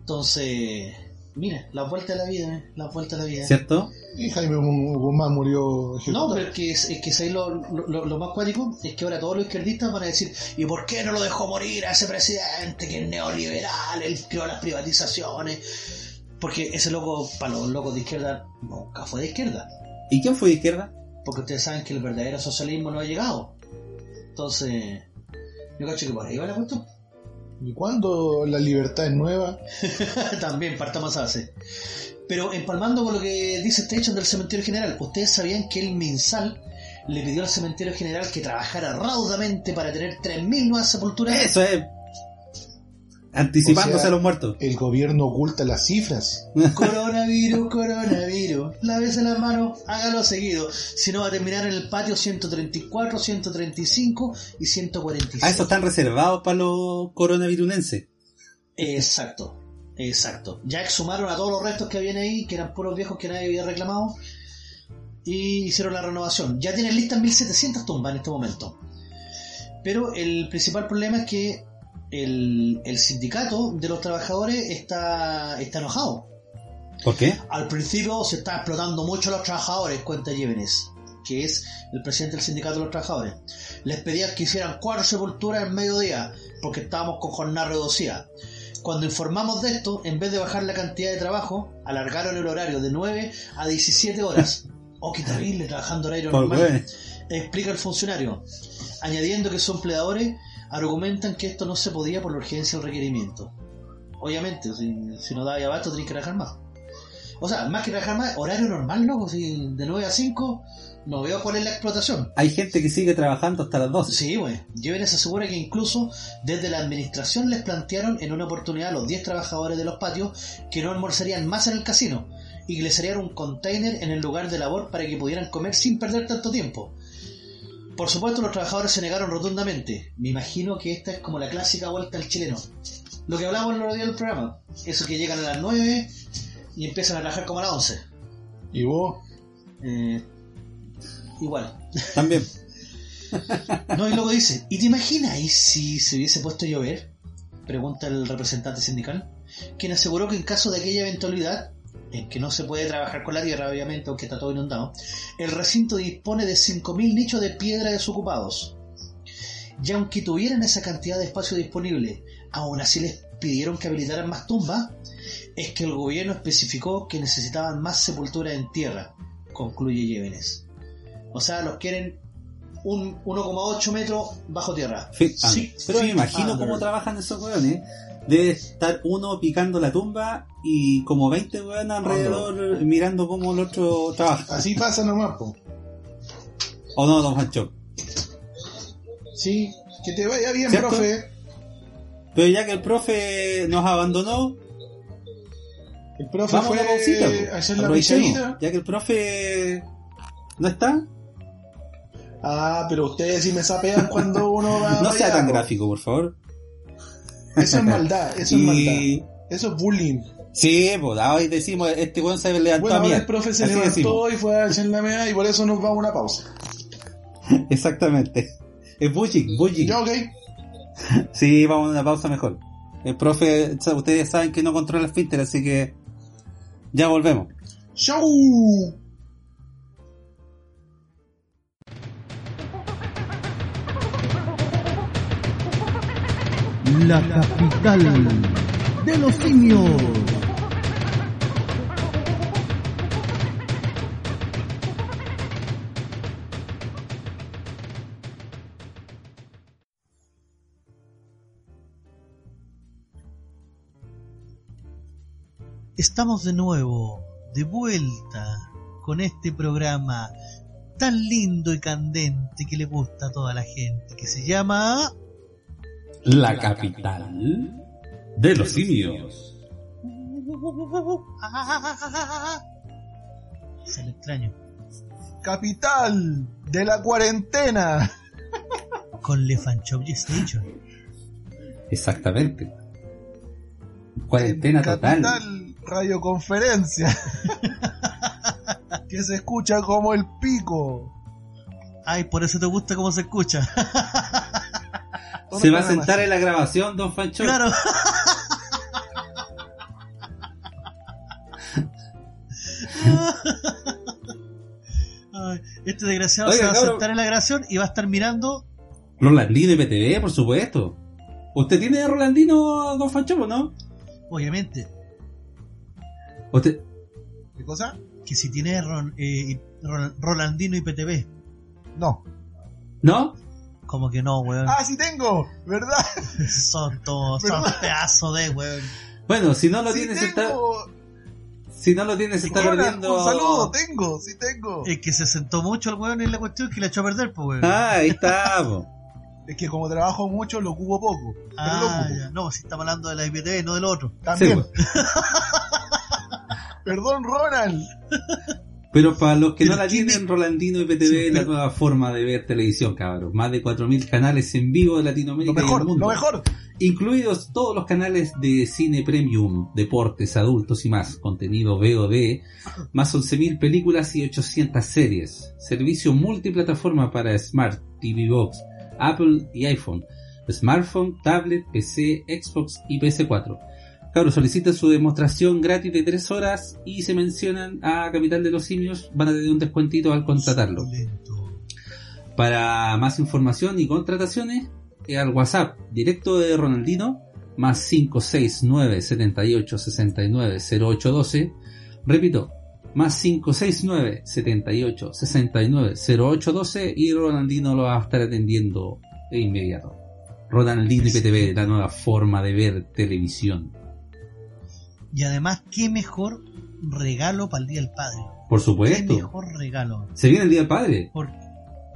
Entonces, Mira, la vuelta de la vida, eh, la vuelta de la vida. ¿Cierto? Y Jaime Guzmán murió No, ejecutado. pero es que, es, es que ¿sabes lo, lo, lo más cuático es que ahora todos los izquierdistas van a decir ¿y por qué no lo dejó morir a ese presidente que es neoliberal, él creó las privatizaciones? Porque ese loco, para los locos de izquierda, nunca fue de izquierda. ¿Y quién fue de izquierda? Porque ustedes saben que el verdadero socialismo no ha llegado. Entonces, yo cacho que por ahí va la cuestión. ¿Y cuándo la libertad es nueva? También partamos a base. Pero empalmando con lo que dice Station del cementerio general, ¿ustedes sabían que el MinSal le pidió al cementerio general que trabajara raudamente para tener 3.000 nuevas sepulturas? Eso es. Anticipándose O sea- a los muertos. El gobierno oculta las cifras. Coronavirus, coronavirus. Lávese las manos, hágalo seguido. Si no va a terminar en el patio 134, 135 y 146. A eso están reservados para los coronavirunenses. Exacto, exacto. Ya exhumaron a todos los restos que habían ahí, que eran puros viejos que nadie había reclamado, y hicieron la renovación. Ya tienen listas 1700 tumbas en este momento. Pero el principal problema es que el, el sindicato de los trabajadores está, está enojado. ¿Por qué? Al principio se está explotando mucho a los trabajadores, cuenta Llévenes, que es el presidente del sindicato de los trabajadores. Les pedían que hicieran cuatro sepulturas en mediodía, porque estábamos con jornada reducida. Cuando informamos de esto, en vez de bajar la cantidad de trabajo, alargaron el horario de 9 a 17 horas. Oh, qué terrible, trabajando horario normal explica el funcionario, añadiendo que sus empleadores argumentan que esto no se podía por la urgencia del requerimiento. Obviamente, si, si no daba abasto tenés que trabajar más. O sea, más que trabajar más, horario normal, ¿no? Si de 9 a 5, no veo cuál es la explotación. Hay gente que sigue trabajando hasta las 12. Sí, güey. Llévenes asegura que incluso desde la administración les plantearon en una oportunidad a los 10 trabajadores de los patios que no almorzarían más en el casino y que les harían un container en el lugar de labor para que pudieran comer sin perder tanto tiempo. Por supuesto, los trabajadores se negaron rotundamente. Me imagino que esta es como la clásica vuelta al chileno. Lo que hablamos en el otro día del programa. Eso que llegan a las 9 y empiezan a trabajar como a las 11. ¿Y vos? Eh, igual. También. No, y luego dice, ¿y te imaginas y si se hubiese puesto a llover? Pregunta el representante sindical, quien aseguró que en caso de aquella eventualidad, en que no se puede trabajar con la tierra, obviamente, aunque está todo inundado, el recinto dispone de 5.000 nichos de piedra desocupados. Y aunque tuvieran esa cantidad de espacio disponible, aún así les pidieron que habilitaran más tumbas, es que el gobierno especificó que necesitaban más sepultura en tierra, concluye Llévenes. O sea, los quieren un 1,8 metros bajo tierra. Fi- ah, pero me imagino under. cómo trabajan esos weones. Debe estar uno picando la tumba y como 20 weones alrededor mirando cómo el otro trabaja. Así pasa nomás, po. ¿O no, don Juancho? Sí, que te vaya bien, ¿Cierto? profe. Pero ya que el profe nos abandonó, El profe vamos fue a la pausita. a po. hacer la picadita. Ya que el profe no está, Ah, pero ustedes sí me sapean cuando uno va no sea tan po. gráfico, por favor. Eso es maldad, eso es maldad. Eso es bullying. Sí, pues hoy decimos, este weón se levantó Bueno, a mí. el profe se Así levantó decimos. y fue a echar la meada y por eso nos vamos a una pausa. Exactamente. Es bullying, bullying. Ya, ok. Sí, vamos a una pausa mejor. El profe, ustedes saben que no controla el filter, así que ya volvemos. ¡Chau! La capital de los simios. Estamos de nuevo, de vuelta, con este programa tan lindo y candente que le gusta a toda la gente, que se llama... La capital de los simios. Se lo extraño. Capital de la cuarentena. Con Le Fan Shop Station. Exactamente. Cuarentena total. Capital radioconferencia. que se escucha como el pico. Ay, por eso te gusta cómo se escucha. Se va a sentar en la grabación, don Fancho. claro. Ay, este desgraciado Oiga, se va a sentar en la grabación y va a estar mirando. Rolandino y PTV, por supuesto. ¿Usted tiene a Rolandino, don Fanchopo, no? Obviamente, ¿Usted... ¿Qué cosa? que si tiene Ron- eh, Rolandino y PTV, No. ¿No? Como que no, weón. Ah, sí tengo, ¿verdad? Son todos, son pedazos de weón. Bueno, si no lo sí tiene, se está... tengo. Si no lo tiene, se está perdiendo... Un saludo, tengo, sí tengo. Es que se sentó mucho el weón en la cuestión que le echó a perder, pues weón. Ah, ahí está, po. Es que como trabajo mucho, lo ocupo poco. Pero lo Ah, ya. No, si estamos hablando de la IPTV, no del otro. También. Sí. Perdón, Ronald. Pero para los que no la ¿quién tienen? Rolandino y PTV es la nueva forma de ver televisión, cabrón. Más de 4.000 canales en vivo de Lo Latinoamérica y mejor, el mundo. lo mejor. Incluidos todos los canales de cine premium, deportes, adultos y más. Contenido VOD, más 11.000 películas y 800 series. Servicio multiplataforma para Smart, TV Box, Apple y iPhone. Smartphone, tablet, PC, Xbox y PS4. Cabros, solicita su demostración gratis de 3 horas y se mencionan a Capital de los Simios, van a tener un descuentito al contratarlo. Para más información y contrataciones, eh, al WhatsApp directo de Ronaldino, más 569 78 69 0812. Repito, más 569 78 69 0812 y Ronaldino lo va a estar atendiendo de inmediato. Ronaldino y PTV, la nueva forma de ver televisión. Y además, qué mejor regalo para el Día del Padre. Por Qué supuesto. mejor regalo. Se viene el Día del Padre. Porque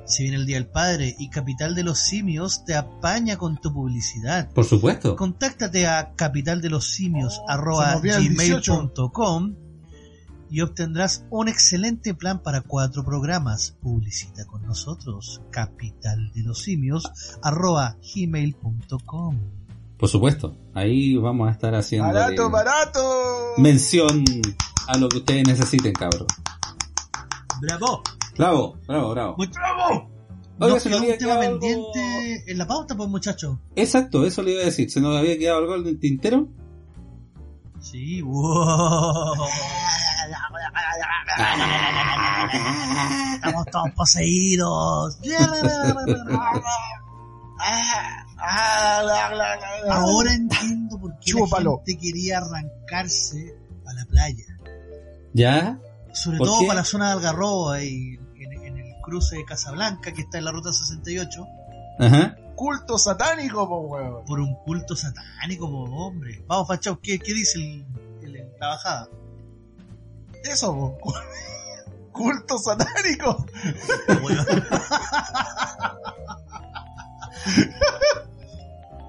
si viene el Día del Padre y Capital de los Simios te apaña con tu publicidad. Por supuesto. Contáctate a capitaldelosimios Se arroba nos viene el 18. gmail.com y obtendrás un excelente plan para cuatro programas. Publicita con nosotros. Capital Por supuesto. Ahí vamos a estar haciendo Barato, barato. mención a lo que ustedes necesiten, cabrón. ¡Bravo! Bravo, bravo, bravo. Muy bravo. Oiga, se nos había quedado algo- pendiente en la pauta, pues muchachos. Exacto, eso le iba a decir. ¿Se nos había quedado algo en el tintero? Sí, wow. Estamos todos poseídos. Ahora entiendo por qué Chúpalo. la gente quería arrancarse a la playa. ¿Ya? Sobre ¿Por todo qué? para la zona de Algarrobo, ahí en, en el cruce de Casablanca, que está en la ruta 68, Ajá. Culto satánico, po, weón. por un culto satánico, po, hombre. Vamos, Fachao, ¿qué, qué dice el, el- la bajada? Eso, po. Culto satánico.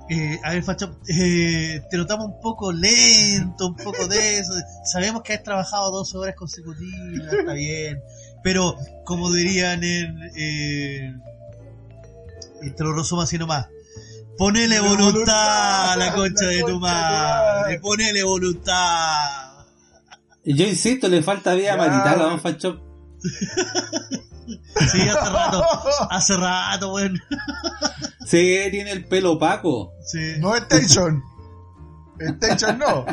Eh, a ver, Facho, eh, te notamos un poco lento, un poco de eso. Sabemos que has trabajado 12 horas consecutivas, está bien. Pero, como dirían en. Eh, y te lo resumo así nomás. Ponele Ponele voluntad a la concha la de tu concha de tu madre. Ponele voluntad. Yo insisto, le falta vida Ya. marital a Don. Sí, hace rato. Hace rato, weón. Sí, tiene el pelo opaco. Sí. No Station. Station no.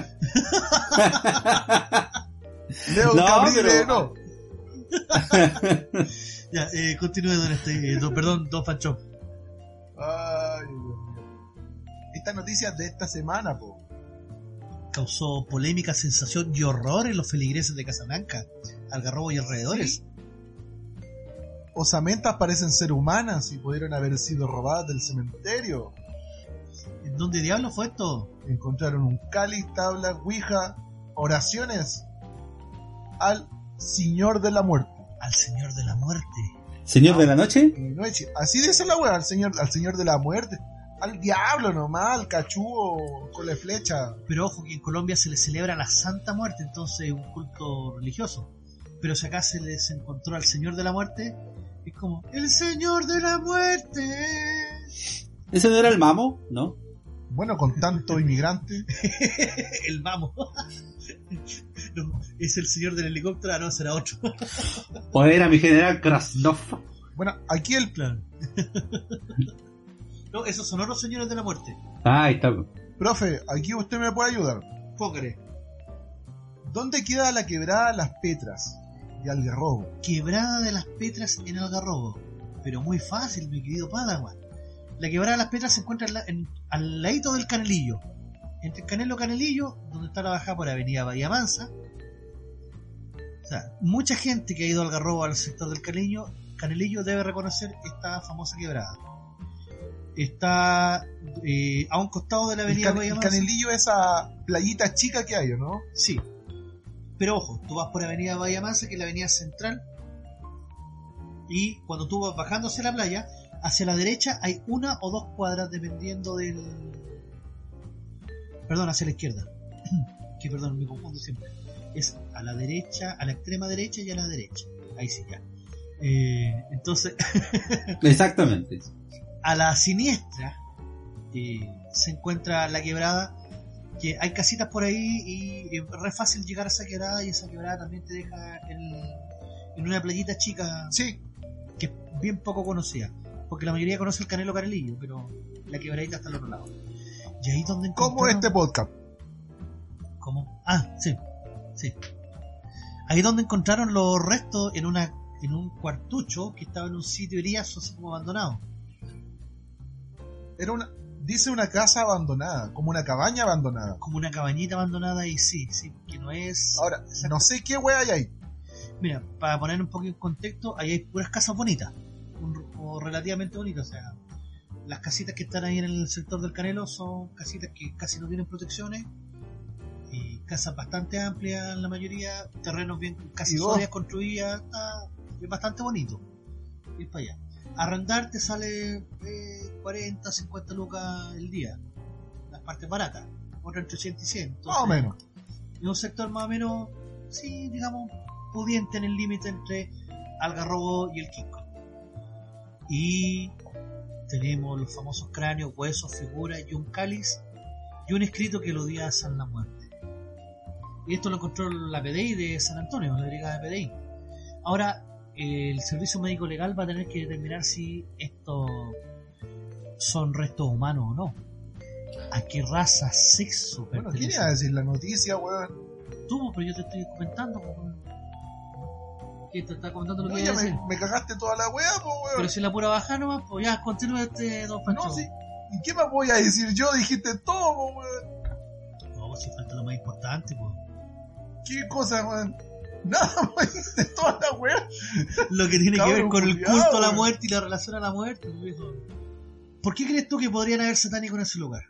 Leo No, Caprile pero- no. Ya, eh, continúe, don este, eh, don- perdón, don Fancho. Ay, Dios mío. Esta noticia de esta semana, po. causó polémica, sensación y horror en los feligreses de Casablanca, Algarrobo y alrededores. Osamentas parecen ser humanas y pudieron haber sido robadas del cementerio. ¿En dónde diablo fue esto? Encontraron un cáliz, tabla, ouija, oraciones al Señor de la Muerte. Al Señor de la Muerte. Señor de la noche. No es- así dice la wea, al señor, al señor de la muerte. Al diablo nomás, al cachúo con la flecha. Pero ojo que en Colombia se le celebra la Santa Muerte, entonces es un culto religioso. Pero si acá se les encontró al Señor de la Muerte, es como, el Señor de la Muerte. ¿Ese no era el mamo? ¿No? Bueno, con tanto inmigrante. el vamos. No, es el Señor del helicóptero, no, será otro. ¿O era mi general Krasnov? Bueno, aquí el Claro. No, esos son otros señores de la muerte. Ah, ahí está. profe, aquí usted me puede ayudar. Póngale. ¿Dónde queda la quebrada Las Petras de Algarrobo? Quebrada de las Petras en Algarrobo. Pero muy fácil, mi querido Padawan. La quebrada de las Petras se encuentra en al ladito del Canelillo. Entre el Canelo y Canelillo, donde está la bajada por Avenida Bahía Mansa. O sea, mucha gente que ha ido al Algarrobo al sector del Canelillo, Canelillo debe reconocer esta famosa quebrada. Está eh, a un costado de la El, Avenida can- Bahía el canelillo, esa playita chica que hay, ¿o ¿no? Sí. Pero ojo, tú vas por Avenida Bahía Mansa, que es la avenida central, y cuando tú vas bajando hacia la playa, hacia la derecha hay una o dos cuadras dependiendo del... Perdón, hacia la izquierda. que perdón, me confundo siempre. Es a la derecha, a la extrema derecha y a la derecha. Ahí sí, ya. Eh, entonces, Exactamente. a la siniestra eh, se encuentra la quebrada que hay casitas por ahí y es re fácil llegar a esa quebrada y esa quebrada también te deja en, en una playita chica Sí, que es bien poco conocida porque la mayoría conoce el Canelo Canelillo pero la quebradita está al otro lado y ahí donde encontraron- este podcast. ¿Cómo? Ah, sí, sí. Ahí donde encontraron los restos en una en un cuartucho que estaba en un sitio eriazo así como abandonado Era una, dice una casa abandonada, como una cabaña abandonada. como una cabañita abandonada y sí, sí, que no es... Ahora, no sé qué wea hay ahí. Mira, para poner un poco en contexto, ahí hay puras casas bonitas, un- o relativamente bonitas, o sea, las casitas que están ahí en el sector del Canelo son casitas que casi no tienen protecciones, y casas bastante amplias la mayoría, terrenos bien, casi sólidas construidas, está, es bastante bonito ir para allá. Arrendar te sale eh, 40, 50 lucas el día, las partes baratas, otra entre 80 y 100. Más o menos. en un sector más o menos, sí, digamos, pudiente en el límite entre Algarrobo y el Quisco. Y tenemos los famosos cráneos, huesos, figuras y un cáliz y un escrito que lo a San la Muerte. Y esto lo encontró la PDI de San Antonio, la brigada de PDI. Ahora, el servicio médico legal va a tener que determinar si estos son restos humanos o no. ¿A qué raza, sexo Bueno, ¿quién pertenecen? iba a decir la noticia, weón? tú, pero yo te estoy comentando. weón. ¿Qué te está comentando lo No, que ya iba a decir? me, me cagaste toda la wea, po, weón. Pero si la pura baja nomás, pues ya, continúa este Don Pancho. No, sí. ¿Y qué más voy a decir yo? Dijiste todo, po, weón. No, si falta lo más importante, pues. ¿Qué cosa, weón? Nada, weón. Dijiste toda la wea. Lo que tiene que ver con el culto a la weón. muerte y la relación a la muerte, pues. ¿Por qué crees tú que podrían haber satánicos en ese lugar?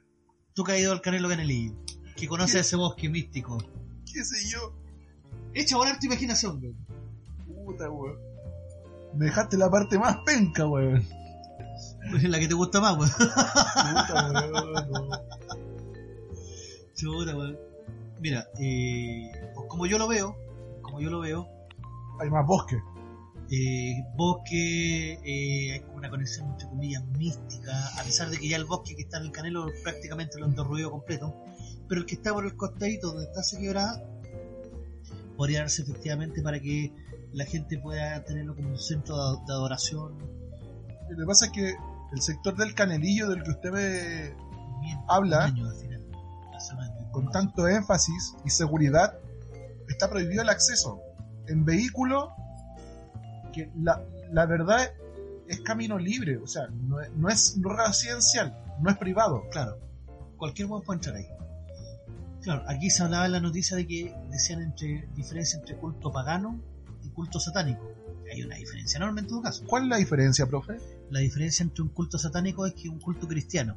Tú que has ido al Canelo Canelillo, que conoces ¿Qué? ese bosque místico. ¿Qué sé yo? Echa a volar tu imaginación, güey. Puta, weón. Me dejaste la parte más penca, weón. Pues la que te gusta más, güey. Puta, weón. no. Chuta, güey. Mira, eh, pues como yo lo veo, como yo lo veo, Hay más bosque. eh, bosque, eh, hay como una conexión entre comillas mística, a pesar de que ya el bosque que está en el Canelo prácticamente lo han derruido completo, pero el que está por el costadito donde está esa quebrada, podría darse efectivamente para que la gente pueda tenerlo como un centro de, de adoración. Lo que pasa es que el sector del canelillo del que usted me Bien, habla año final, con tanto énfasis y seguridad, está prohibido el acceso en vehículo que la, la verdad es camino libre, o sea, no es, no es residencial, no es privado. Claro, cualquier buen puede entrar ahí. Claro, aquí se hablaba en la noticia de que decían entre diferencia entre culto pagano y culto satánico. Hay una diferencia enorme en todo caso. ¿Cuál es la diferencia, profe? La diferencia entre un culto satánico es que un culto cristiano.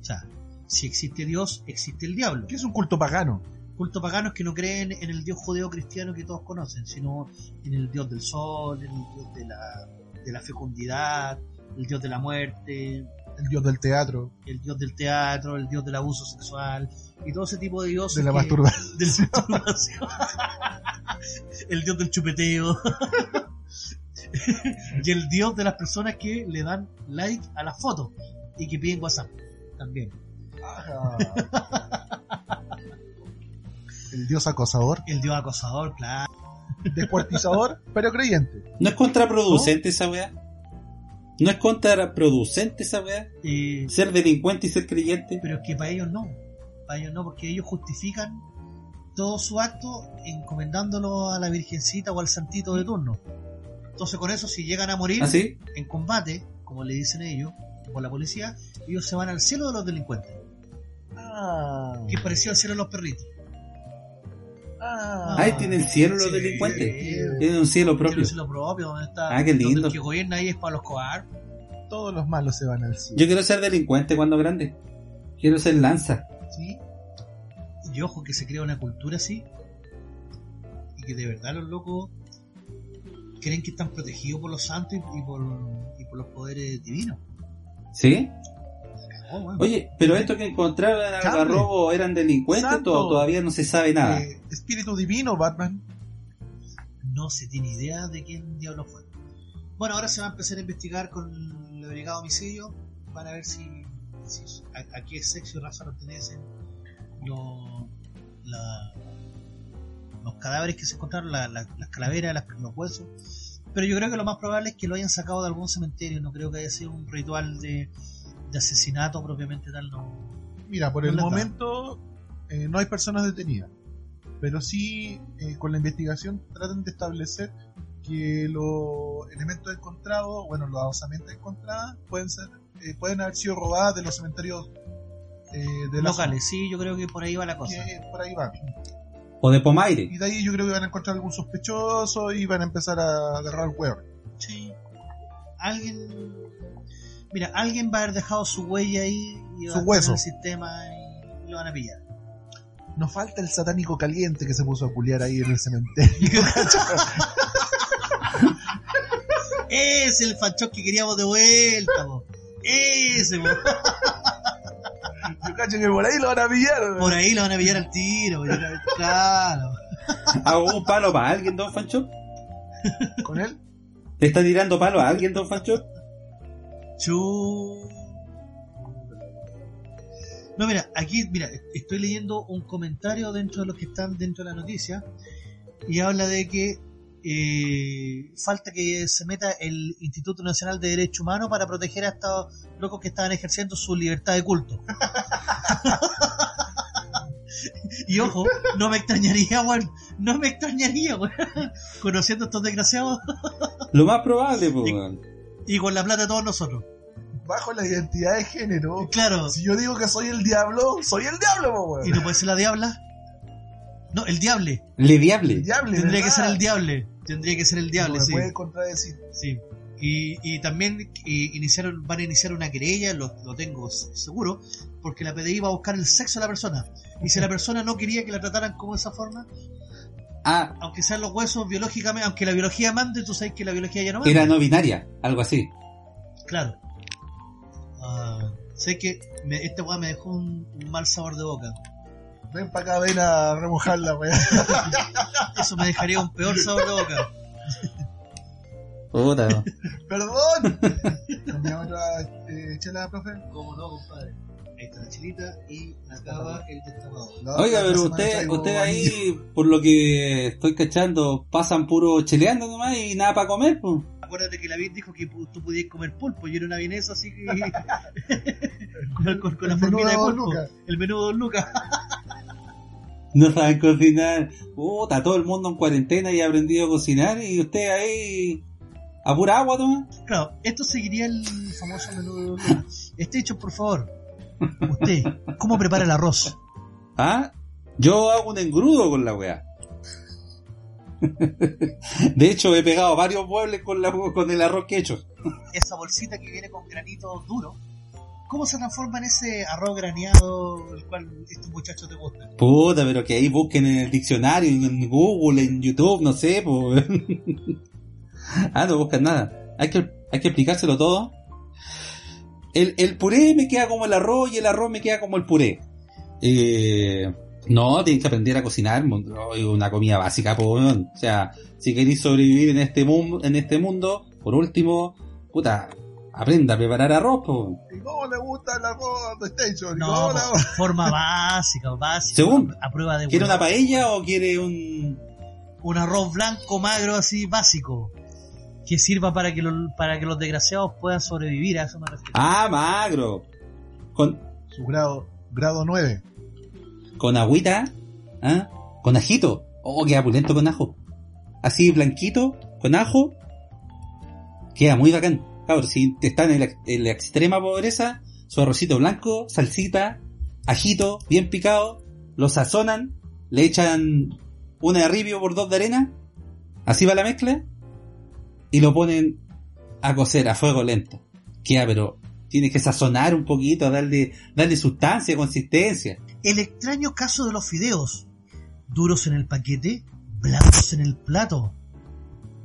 O sea, si existe Dios, existe el diablo. ¿Qué es un culto pagano? Culto pagano es que no creen en el Dios judeo-cristiano que todos conocen, sino en el Dios del sol, en el Dios de la, de la fecundidad, el Dios de la muerte, El dios del teatro, el dios del teatro, el dios del abuso sexual y todo ese tipo de dioses. de la que- masturbación. de la masturbación. el dios del chupeteo. y el dios de las personas que le dan like a las fotos y que piden WhatsApp también. El dios acosador, El dios acosador, claro. descuartizador, pero creyente. ¿No es contraproducente esa weá? ¿No es contraproducente esa weá? Eh, Ser delincuente y ser creyente. pero es que para ellos no. Para ellos no, porque ellos justifican todo su acto encomendándolo a la Virgencita o al Santito de turno. Entonces con eso, si llegan a morir ¿Ah, sí? en combate, como le dicen ellos, por la policía, ellos se van al cielo de los delincuentes. Ah, Que es parecido al cielo de los perritos. Ah. Ahí tienen cielo los Sí. delincuentes. Tienen un cielo Tiene propio. un cielo propio, donde está Ah, qué donde lindo. el que gobierna ahí es Pablo Escobar. Todos los malos se van al cielo. Yo quiero ser delincuente cuando grande. Quiero ser lanza. ¿sí? Y ojo que se crea una cultura así y que de verdad los locos creen que están protegidos por los santos y, y por, y por los poderes divinos. ¿Sí? Oh, bueno. Oye, pero esto que encontraron en. Algarrobo eran delincuentes, to- todavía no se sabe nada. Eh, espíritu divino, Batman. No se tiene idea de quién diablo fue. Bueno, ahora se va a empezar a investigar con la brigada de homicidio. Van a ver si, si a, a qué sexo y raza pertenecen los, la- los cadáveres que se encontraron, la- la- las calaveras, las- los huesos. Pero yo creo que lo más probable es que lo hayan sacado de algún cementerio. No creo que haya sido un ritual de, de asesinato propiamente tal. No. Mira, por No el momento eh, no hay personas detenidas. Pero sí, eh, con la investigación tratan de establecer que los elementos encontrados, bueno, las osamentas encontradas, pueden ser eh, pueden haber sido robadas de los cementerios eh, de la Locales, sí, yo creo que por ahí va la cosa. Que por ahí van. O de Pomaire. Y de ahí yo creo que van a encontrar algún sospechoso y van a empezar a agarrar huevos. Sí. Alguien. Mira, alguien va a haber dejado su huella ahí y va Su a estar hueso. en el sistema y lo van a pillar. Nos falta el satánico caliente que se puso a culiar ahí en el cementerio. Es el fanchón que queríamos de vuelta, po. Ese. Yo cacho que por ahí lo van a pillar. Por ahí lo van a pillar al tiro, po. Claro. ¿Hago un palo para alguien, Don Fancho? Con él. ¿Te está tirando palo a alguien, Don Fancho? Chu. No, mira, aquí, mira, estoy leyendo un comentario dentro de los que están dentro de la noticia y habla de que eh, falta que se meta el Instituto Nacional de Derecho Humano para proteger a estos locos que estaban ejerciendo su libertad de culto. y ojo, no me extrañaría, weón, no me extrañaría, weón, conociendo a estos desgraciados Lo más probable, pues. weón. Y con la plata de todos nosotros. Bajo la identidad de género. Claro, Si yo digo que soy el diablo, soy el diablo, weón. ¿Y no puede ser la diabla? No, el diable. Le diable. El diablo, Tendría que ser el diable. Tendría que ser el diable, No me sí. puede contradecir. sí. Y, y también iniciaron, van a iniciar una querella, lo, lo tengo seguro, porque la PDI va a buscar el sexo de la persona. Y si la persona no quería que la trataran como de esa forma, Ah, aunque sean los huesos biológicamente, aunque la biología mande, tú sabes que la biología ya no manda. era no binaria, algo así. Claro. Ah, sé que me, esta weá me dejó un, un mal sabor de boca. Ven para acá, ven a remojarla, weón. Eso me dejaría un peor sabor de boca. Puta. Perdón. Cambiamos otra eh, chela, profe. ¿Cómo no, compadre? Ahí está la chilita y acaba el destapador. Oiga, pero usted, usted ahí, por lo que estoy cachando, pasan puro cheleando nomás y nada para comer, pues. Acuérdate que la Vir dijo que tú podías comer pulpo y era una vienesa así que. con, con- con la El menú formita de pulpo. Lucas. El menú de Don Lucas. No saben cocinar. Puta, todo el mundo en cuarentena y ha aprendido a cocinar y usted ahí a pura agua nomás. Claro, esto seguiría el famoso menú de Don Lucas. Este hecho, por favor. Usted, ¿cómo prepara el arroz? ¿Ah? Yo hago un engrudo con la weá. De hecho, he pegado varios muebles con, la, con el arroz que he hecho. Esa bolsita que viene con granito duro. ¿Cómo se transforma en ese arroz graneado el cual estos muchachos te gustan? Puta, pero que ahí busquen en el diccionario, en Google, en YouTube, no sé, ah, no buscan nada. Hay que, hay que explicárselo todo. El, el puré me queda como el arroz y el arroz me queda como el puré. Eh, no, tienes que aprender a cocinar, una comida básica, weón. O sea, si queréis sobrevivir en este mundo, en este mundo, por último, puta, aprenda a preparar arroz. ¿Y cómo le gusta el arroz de po, la- forma básica, básica. Según. A prueba de ¿Quiere una paella o quiere un, un arroz blanco magro así básico que sirva para que, los para que los desgraciados puedan sobrevivir a eso me refiero Ah, magro. Con, Su grado, grado 9. con agüita, ¿ah? Con ajito. Oh, queda pulento con ajo. Así blanquito, con ajo. Queda muy bacán. Cabrón, si te están en la, en la extrema pobreza, su arrocito blanco, salsita, ajito, bien picado, lo sazonan, le echan un arribio por dos de arena, así va la mezcla, y lo ponen a cocer a fuego lento. Queda, pero tienes que sazonar un poquito, darle, darle sustancia, consistencia. El extraño caso de los fideos. Duros en el paquete, blandos en el plato.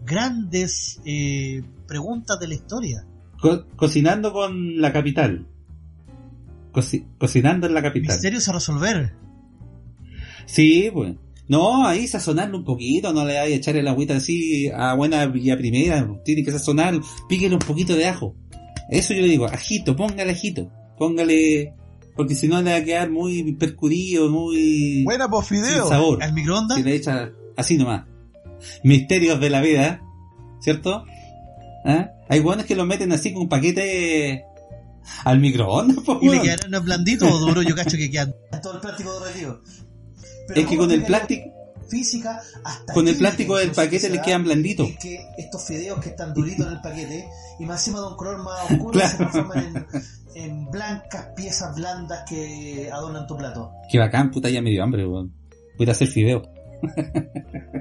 Grandes eh, preguntas de la historia. Co- cocinando con la capital. Coci- cocinando en la capital. Misterios a resolver. Sí, pues. No, ahí sazonarlo un poquito, no le vayas a echar el agüita así a buena y a primera, tiene que sazonar, píquele un poquito de ajo. Eso yo le digo, ajito, póngale ajito, póngale, porque si no le va a quedar muy percurido, muy Buena por sin fideo. sabor. ¿Al microondas? Si le echa así nomás. Misterios de la vida, ¿cierto? ¿Ah? Hay buenos que lo meten así con un paquete al microondas, po, ¿Y le weón. quedarán blanditos o duro? Yo cacho que quedan. Todo el plástico derretido. Es que con el plástico, Física, hasta con el plástico del paquete le da, quedan blanditos. Es que estos fideos que están duritos en el paquete y más encima de un color más oscuro Claro. se transforman en, en blancas piezas blandas que adornan tu plato. Qué bacán, puta, ya me dio hambre, weón. Voy a hacer fideo.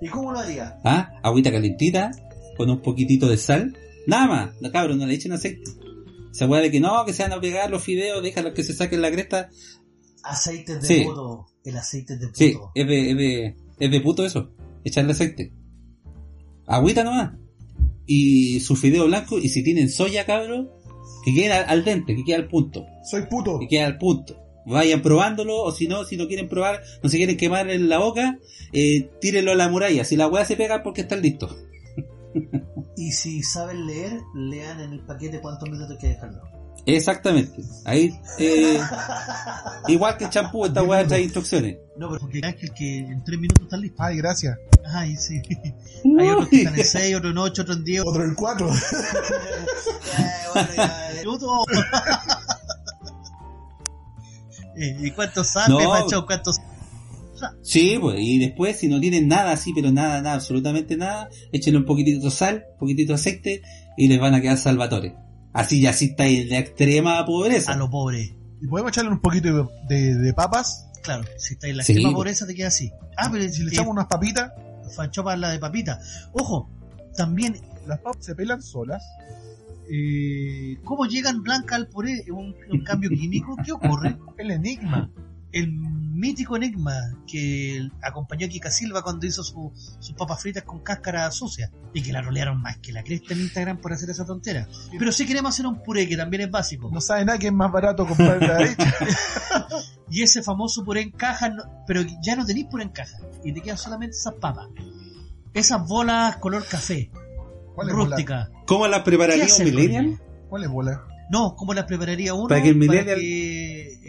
¿Y cómo lo haría? ¿Ah? Agüita calentita, con un poquitito de sal. Nada más, no cabrón, no le echen aceite. Se puede de que no, que se van a pegar los fideos, déjalos que se saquen la cresta. Aceites de Sí. puto. El aceite es de puto. Sí, es de, es de, es de puto eso. Echarle aceite. Agüita nomás. Y su fideo blanco, y si tienen soya, cabrón, que queden al, al dente, que quede al punto. Soy puto. Que quede al punto. Vayan probándolo, o si no, si no quieren probar, no se quieren quemar en la boca, eh, tírenlo a la muralla. Si la weá se pega, porque están listos. Y si saben leer, lean en el paquete cuántos minutos hay que dejarlo. Exactamente. Ahí, eh, igual que el champú, esta weá trae instrucciones. No, pero Porque Ángel que en tres minutos están listos. Ay, gracias. Ay, sí. Hay otros que están en seis, otros en ocho, otros en diez. Otro el 4. Eh, bueno, ya, ya. minutos. Eh, ¿Y cuántos sabe, No. macho? ¿Cuántos? Sí, pues, y después, si no tienen nada así, pero nada, nada, absolutamente nada, échenle un poquitito de sal, un poquitito de aceite, y les van a quedar salvatores. Así ya, así está en la extrema pobreza. A lo pobre. ¿Y podemos echarle un poquito de, de- de papas? Claro, si está en la Sí, extrema pobreza te queda así. Ah, pero Si le eh, echamos unas papitas, fanchopa la de papita. Ojo, también, las papas se pelan solas. eh, ¿cómo llegan blancas al puré? ¿Un, un cambio químico? ¿Qué ocurre? El enigma. El mítico enigma que acompañó a Kika Silva cuando hizo su- sus papas fritas con cáscara sucia y que la rolearon más que la cresta en Instagram por hacer esa tontera. Pero si queremos hacer un puré que también es básico No sabe nada que es más barato comprar la hecha. y ese famoso puré en caja, no- pero ya no tenéis puré en caja y te quedan solamente esas papas. Esas bolas color café, ¿Cuál es bola? rústica. ¿Cómo la ¿Qué prepararía un millennial? ¿Cuál es bola? No, ¿cómo las prepararía uno Para que el millennial- que,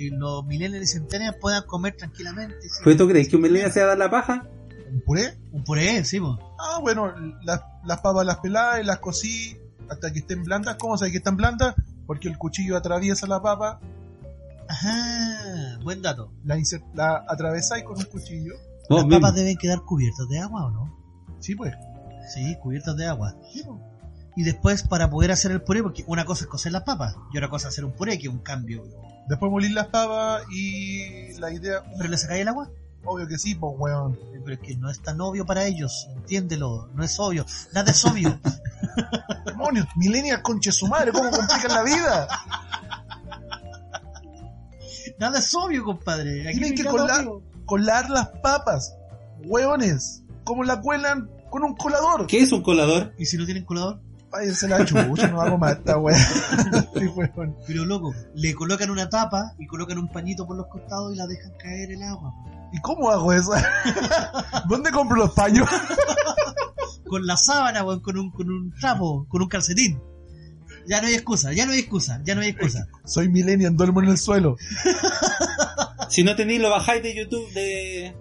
eh, los millennials y centennials puedan comer tranquilamente? sí. ¿Pues tú crees que un millennial se va a dar la paja? ¿Un puré? Un puré, sí, po. Ah, bueno, las, las papas las pelás y las cocí hasta que estén blandas. ¿Cómo sabes que están blandas? Porque el cuchillo atraviesa la papa, Ajá, buen dato. la, la atravesáis con un cuchillo. Las mismo. papas deben quedar cubiertas de agua, ¿o no? Sí, pues. Sí, cubiertas de agua. Sí, pues. Y después para poder hacer el puré, porque una cosa es cocer las papas y otra cosa es hacer un puré, que es un cambio. Después molir las papas y la idea, ¿Pero le sacáis el agua? obvio que sí, pues, weón. Pero es que no es tan obvio para ellos, entiéndelo, no es obvio, nada es obvio. Demonios, millennials conche su madre, ¿cómo complican la vida? nada es obvio, compadre. Aquí Tienen no que hay nada colar, colar las papas, weones. ¿Cómo la cuelan? Con un colador. ¿Qué es un colador? ¿Y si no tienen colador? Váyanse la chucha, no hago más esta weón. Sí, weón. Pero loco, le colocan una tapa y colocan un pañito por los costados y la dejan caer el agua. ¿Y cómo hago eso? ¿Dónde compro los paños? Con la sábana, weón, con un, con un trapo, con un calcetín. Ya no hay excusa, ya no hay excusa, ya no hay excusa. Soy millennial, duermo en el suelo. Si no tenéis, lo bajáis de YouTube, de,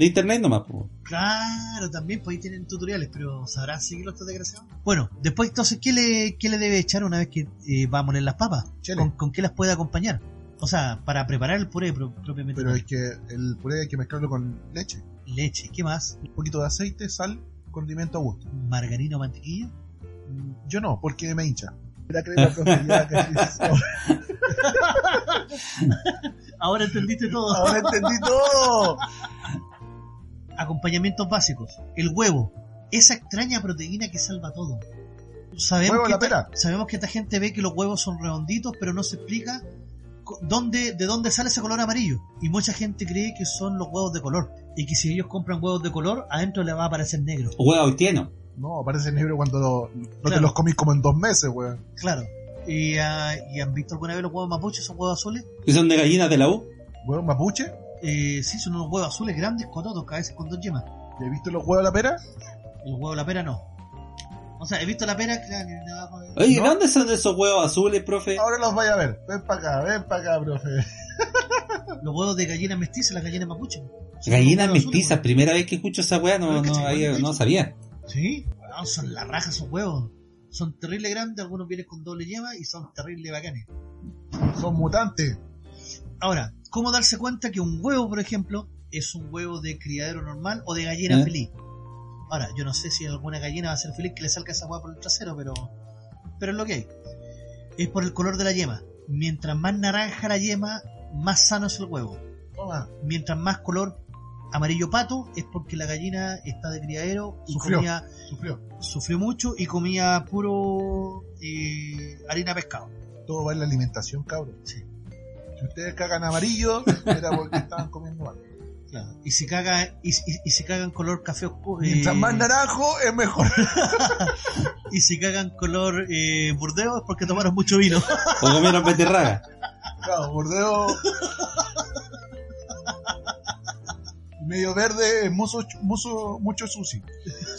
de internet nomás. po. Claro, también, pues ahí tienen tutoriales, pero ¿sabrán seguirlo estos desgraciados? Bueno, después entonces, ¿qué le, qué le debe echar una vez que eh, va a moler las papas? Chele. ¿Con, con qué las puede acompañar? O sea, para preparar el puré pro- propiamente. Pero es que el puré hay que mezclarlo con leche, Leche, ¿qué más? un poquito de aceite, sal, condimento a gusto. Margarina o mantequilla. Mm, Yo no, porque me hincha. La crema Ahora entendiste todo. Ahora entendí todo. Acompañamientos básicos. El huevo. Esa extraña proteína que salva todo. Sabemos que la esta- pera. sabemos que esta gente ve que los huevos son redonditos, pero no se explica dónde, de dónde sale ese color amarillo. Y mucha gente cree que son los huevos de color. Y que si ellos compran huevos de color, adentro le va a aparecer negro. Huevo haitiano. No, parece negro cuando lo- no te los comís como en dos meses, weón. Claro. ¿Y, ah, ¿y han visto alguna vez los huevos mapuches? ¿Son huevos azules? Que son de gallinas de la U. ¿Huevos mapuche? Eh, sí, son unos huevos azules grandes, cototos, a veces con dos yemas. ¿Ya has visto los huevos a la pera? El huevo de la pera no. O sea, he visto la pera, claro, que de Oye, ¿No? ¿de dónde son esos huevos azules, profe? Ahora los vaya a ver. Ven para acá, ven para acá, profe. los huevos de gallina mestiza, las gallinas mapuche. Gallinas huevos mestizas, azules, primera vez que escucho esa weá, no, no, había- bueno, no sabía. Sí, weón, son la raja esos huevos. Son terrible grandes, algunos vienen con doble yema y son terrible bacanes. Son mutantes. Ahora, ¿cómo darse cuenta que un huevo, por ejemplo, es un huevo de criadero normal o de gallina ¿Eh? feliz? Ahora, yo no sé si alguna gallina va a ser feliz que le salga esa hueá por el trasero, pero, pero es lo que hay. Es por el color de la yema. Mientras más naranja la yema, más sano es el huevo. Toma. Mientras más color amarillo pato, es porque la gallina está de criadero y Sufrió. comía, Sufrió. sufrió mucho y comía puro eh, harina de pescado. Todo va en la alimentación, cabrón. Sí. Si ustedes cagan amarillo, era porque estaban comiendo mal. Claro. Y si caga, y, y- y si cagan color café oscuro, Mientras eh, más naranjo, es mejor. y si cagan color eh, burdeo es porque tomaron mucho vino. O comieron beterraga. Claro, bordeo. Medio verde, mucho, mucho, mucho sushi.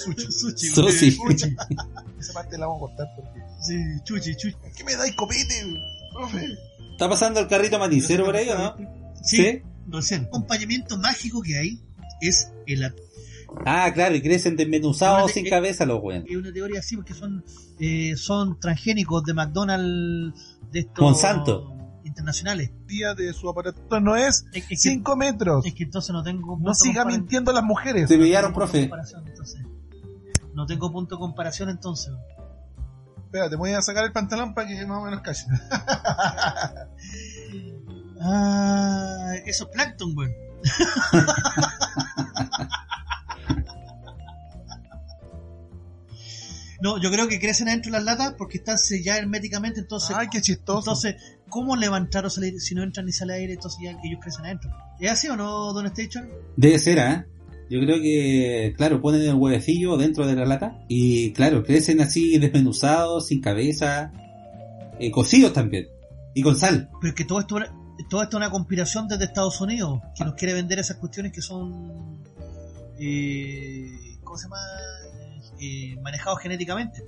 Sushi. Sushi, Sushi. Sushi. Esa parte la vamos a cortar porque. Sí, chuchi, chuchi. ¿Qué me dais copete, profe? ¿Está pasando el carrito maticero por ahí o no? Sí, recién. El acompañamiento mágico que hay es el at- Ah, claro, y crecen desmenuzados sin eh, cabeza los weones. es una teoría así porque son eh, son transgénicos de McDonald's de estos Monsanto. internacionales. Día de su aparato no es Es, es que, 5 metros. es que entonces no tengo punto No siga mintiendo a las mujeres. Se pillaron, no tengo punto de profe. comparación, entonces. No tengo punto de comparación entonces. Espérate, voy a sacar el pantalón para que más o menos calle. Ah, eso es plancton, weón. No, yo creo que crecen adentro de las latas porque están selladas herméticamente, entonces, Ay, qué chistoso. entonces, ¿cómo levantar o salir si no entran ni sale aire? Entonces ya ellos crecen adentro. ¿Es así o no, Don Station? Debe ser, ¿ah? Yo creo que, claro, ponen el huevecillo dentro de la lata y, claro, crecen así desmenuzados, sin cabeza, eh, cocidos también, y con sal. Pero es que todo esto, todo esto es una conspiración desde Estados Unidos, que nos quiere vender esas cuestiones que son, eh, ¿cómo se llama? Eh, manejados genéticamente.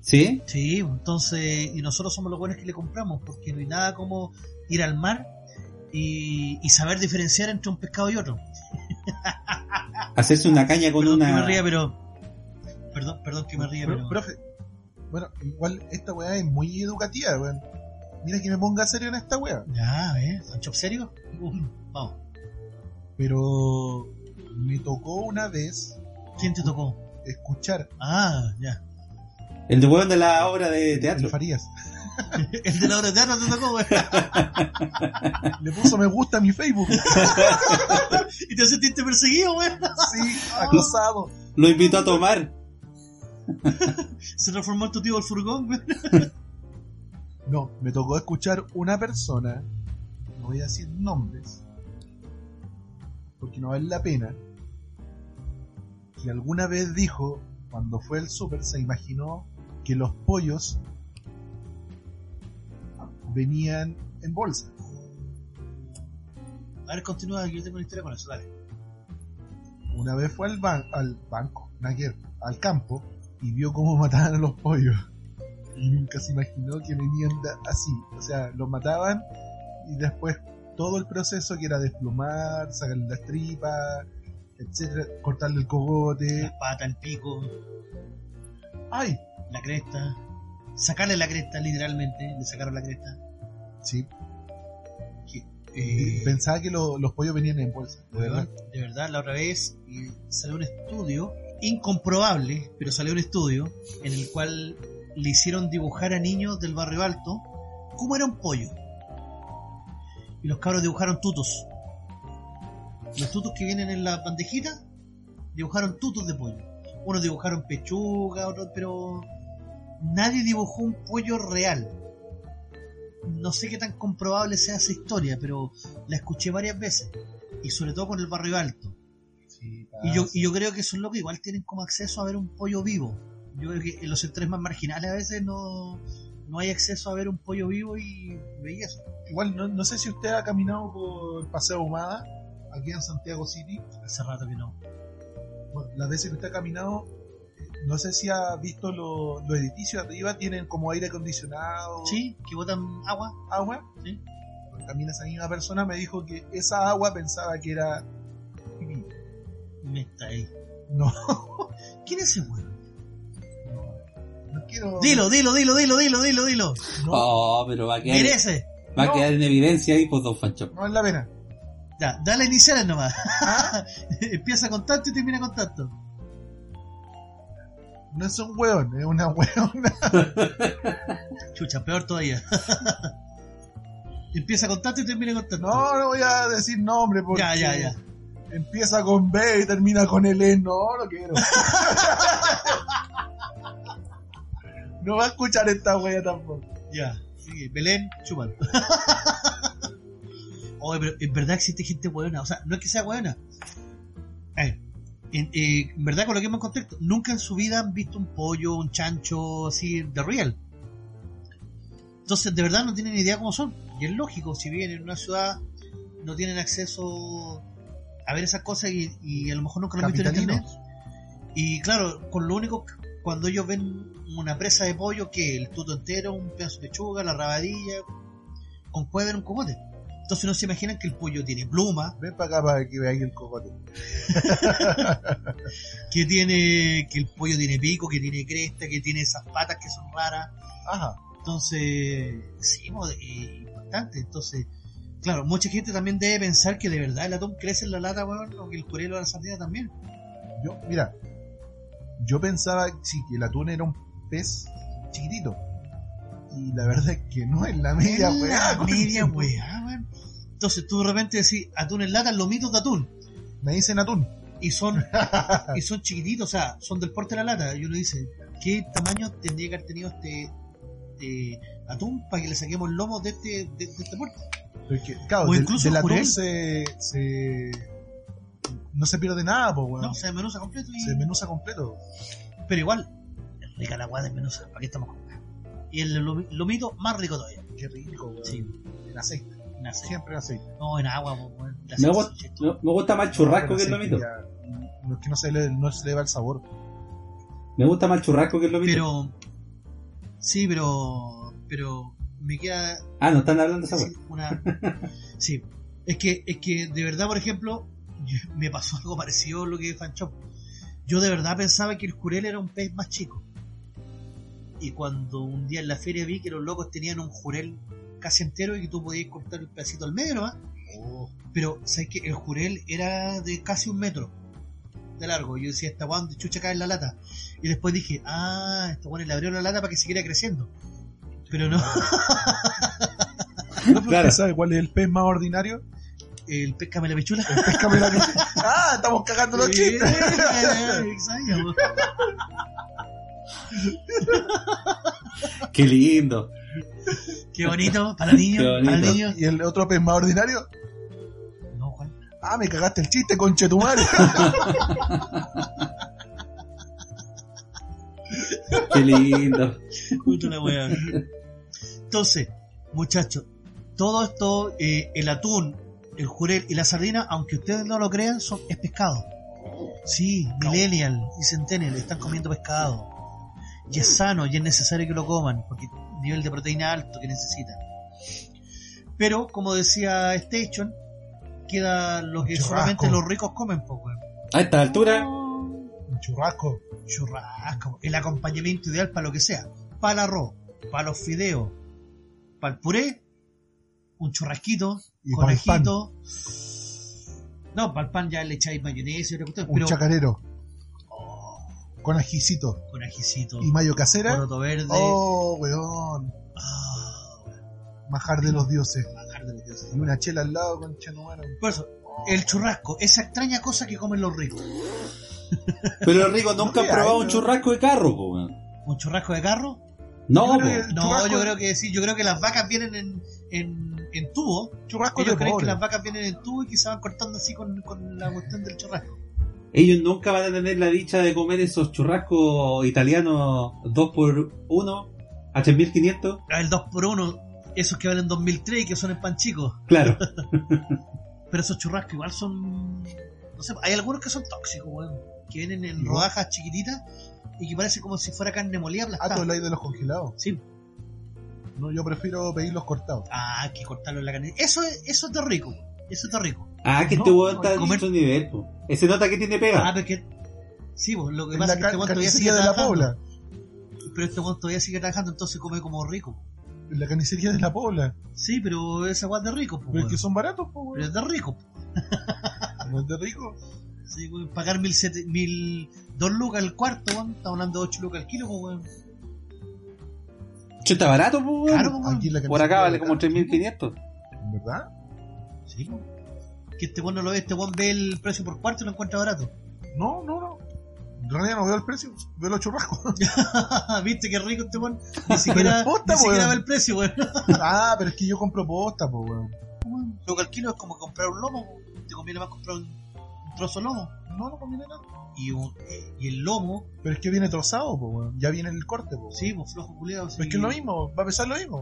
¿Sí? Sí, entonces, y nosotros somos los buenos que le compramos, porque no hay nada como ir al mar y, y saber diferenciar entre un pescado y otro. Hacerse una caña con perdón que me una... ría, pero. Perdón, perdón que me ría, Pro- pero. Profe, bueno, igual esta weá es muy educativa, weón. Mira que me ponga serio en esta weá. Ya, ¿ves? ¿Son chop serio? Uh, vamos. Pero me tocó una vez ¿Quién te tocó? escuchar Ah, ya. El de hueón de la obra de el teatro. Farías. El de la obra de teatro te tocó, güey. Le puso me gusta a mi Facebook. Y te sentiste perseguido, güey. Sí, acosado. Lo invitó a tomar. Se transformó en tu tío el furgón, güey. No, me tocó escuchar una persona, no voy a decir nombres, porque no vale la pena, que alguna vez dijo, cuando fue al súper, se imaginó que los pollos venían en bolsa. A ver, continúa, yo tengo una historia con eso, dale. Una vez fue al, ban- al banco, al campo, y vio cómo mataban a los pollos. Y nunca se imaginó que venían así. O sea, los mataban y después todo el proceso que era desplumar, sacarle las tripas, etcétera, cortarle el cogote. Las patas, el pico, ¡Ay! la cresta. Sacarle la cresta, literalmente. Le sacaron la cresta. Sí. Eh, Pensaba que lo- los pollos venían en bolsa, de verdad. de verdad, la otra vez eh, salió un estudio incomprobable, pero salió un estudio en el cual le hicieron dibujar a niños del barrio alto cómo era un pollo. Y los cabros dibujaron tutos. Los tutos que vienen en la bandejita dibujaron tutos de pollo. Unos dibujaron pechuga, otros, pero nadie dibujó un pollo real. No sé qué tan comprobable sea esa historia, pero la escuché varias veces. Y sobre todo con el barrio alto. Sí, Y yo, y yo creo que esos locos igual tienen como acceso a ver un pollo vivo. Yo creo que en los sectores más marginales a veces no, no hay acceso a ver un pollo vivo y veía eso. Igual, no, no sé si usted ha caminado por Paseo Humada, aquí en Santiago City. Hace rato que no. Bueno, las veces que usted ha caminado, no sé si ha visto lo- los edificios arriba, tienen como aire acondicionado, Sí, que botan agua. agua. Sí. Porque También esa misma persona me dijo que esa agua pensaba que era pipí. Me está ahí. No, ¿Quién es ese weón? no quiero. Dilo, dilo, dilo, dilo, dilo, dilo, dilo. No, Oh, pero va a quedar, Merece. va a No. quedar en evidencia ahí, pues, don Fancho. no es la pena. Ya, dale iniciales nomás. Empieza con tanto y termina con tanto. No es un hueón, es una hueona. Chucha, peor todavía. Empieza con tanto y termina con tanto. No, no voy a decir nombre porque Ya, ya, ya. empieza con B y termina con L. No, no quiero. no va a escuchar esta wea tampoco. Ya, sigue. Belén, chupan. Oye, pero en verdad existe gente buena. O sea, no es que sea buena. Eh, en, eh, en verdad, coloquemos en contexto. Nunca en su vida han visto un pollo, un chancho así de real. Entonces, de verdad no tienen idea cómo son. Y es lógico, si viven en una ciudad, no tienen acceso a ver esas cosas y, y a lo mejor nunca lo han visto en internet. Y claro, con lo único, cuando ellos ven una presa de pollo, que el tuto entero, un pedazo de lechuga, la rabadilla, con ver un cogote. Entonces no se imaginan que el pollo tiene pluma, Ven para acá para que veáis el cocote. que tiene, que el pollo tiene pico, que tiene cresta, que tiene esas patas que son raras. Ajá. Entonces, sí, importante. Entonces, claro, mucha gente también debe pensar que de verdad el atún crece en la lata, weón, o que el jurelo de la sardina también. Yo, mira, yo pensaba sí, que el atún era un pez chiquitito. Y la verdad es que no es la media Es weá. la media weá, weón. Entonces tú de repente decís atún en lata, lomitos de atún. Me dicen atún. Y son, y son chiquititos, o sea, son del porte de la lata. Y uno dice, ¿qué tamaño tendría que haber tenido este, este atún para que le saquemos el lomo de este, de, de este? Porque, claro, O del, incluso del atún jurel. se, se. No se pierde nada, pues, weón. No, se desmenuza completo y... Se desmenuza completo. Pero igual, es rica la weá desmenuza, ¿para qué estamos? Y el lomi- lomito más rico todavía. Qué rico, weón. Sí, En aceite. en aceite. Siempre en aceite. No, en agua, weón. Me, gusta, me, me gusta más el churrasco que el lomito. ya- No es que no se, le, no se le va el sabor. Me gusta más el churrasco que el lomito. Pero, sí, pero, pero me queda Ah, no están hablando de esa Sí, una... sí, es que, es que de verdad, por ejemplo, me pasó algo parecido a lo que Fanchop. Yo de verdad pensaba que el jurel era un pez más chico. Y cuando un día en la feria vi que los locos tenían un jurel casi entero y que tú podías cortar el pedacito al medio nomás. Pero, ¿sabes qué? El jurel era de casi un metro de largo. Yo decía, esta guan de chucha cae en la lata. Y después dije, ah, esta guan le abrió la lata para que siguiera creciendo. Pero no, ¿No Claro. sabe cuál es el pez más ordinario? el pez camelapechula. El pez camelano. ¡Ah! Estamos cagando los chistes. Qué lindo. Qué bonito, para niños. ¿Y el otro pez más ordinario? No, Juan. Ah, me cagaste el chiste, conchetumare. Qué lindo. Entonces, muchachos, todo esto, eh, el atún, el jurel y la sardina, aunque ustedes no lo crean, son, es pescado. Sí, millennial y centennial están comiendo pescado. Y es sano y es necesario que lo coman, porque nivel de proteína alto que necesitan. Pero, como decía Station, queda lo que Churrasco. solamente los ricos comen, pues, weón. A esta altura, Un churrasco. churrasco, el acompañamiento ideal para lo que sea, para el arroz, para los fideos, para el puré, un churrasquito, Y conejito. No, para el pan ya le echáis mayonesa y cuestión, Un pero chacarero oh, con ajicito y mayo casera. poroto verde. Oh, weón. Ah, Majar de los dioses. bajar de los dioses. Y una chela al lado con chetumano. Por eso, el churrasco, esa extraña cosa que comen los ricos. Pero los ricos nunca No han probado hay, un churrasco de carro, po, weón. ¿Un churrasco de carro? No, Yo creo que No, churrasco- yo creo que sí. Yo creo que las vacas vienen en, en, en tubo. Churrasco Ellos de creen pobre. que las vacas vienen en tubo y que se van cortando así con, con la cuestión del churrasco. Ellos nunca van a tener la dicha de comer esos churrascos italianos 2x1 a 3500. Ah, El 2x1, esos que valen 2003 y que son en pan chico. Claro. Pero esos churrascos igual son. No sé, hay algunos que son tóxicos, weón. Que vienen en ¿No? rodajas chiquititas y que parece como si fuera carne molida Ah, tú aplastada. habláis de los congelados. Sí. No, yo prefiero pedirlos cortados. Ah, que cortarlo en la carne. Eso es, eso es de rico. Eso es de rico. Ah, que No, este weón está en comer- otro nivel, po. Ese nota que tiene pega. Ah, porque. Sí, pues, lo que En pasa es que este weón todavía sigue de la trabajando. Pobla. Pero este weón todavía sigue trabajando, entonces come como rico. En la carnicería de la Pobla. Sí, pero esa weón es de rico, pues. Pero es que son baratos, po, Pero es de rico. No es de rico. Sí, weón, pagar mil, sete, mil dos lucas el cuarto, weón. Estamos hablando de 8 lucas el kilo, pues, weón. Che, está barato, po, weón. Claro, pues, weón. En la Por acá vale como la- 3500. ¿Verdad? Sí. Que este weón no lo ve, este weón ve el precio por cuarto y lo encuentra barato. No, no, no. En realidad no veo el precio, veo los churrascos. ¿Viste qué rico este weón? Ni siquiera, posta, ni siquiera ve el precio, weón. ah, pero es que yo compro posta, po, weón. Lo que al kilo es como comprar un lomo. weón. Te conviene más comprar un, un trozo de lomo. No, no conviene nada. Y, un- eh, y el lomo, Pero es que viene trozado, po, weón. Ya viene el corte, po. weón. sí, pues flojo culiado. Pero es que es lo mismo, va a pesar lo mismo.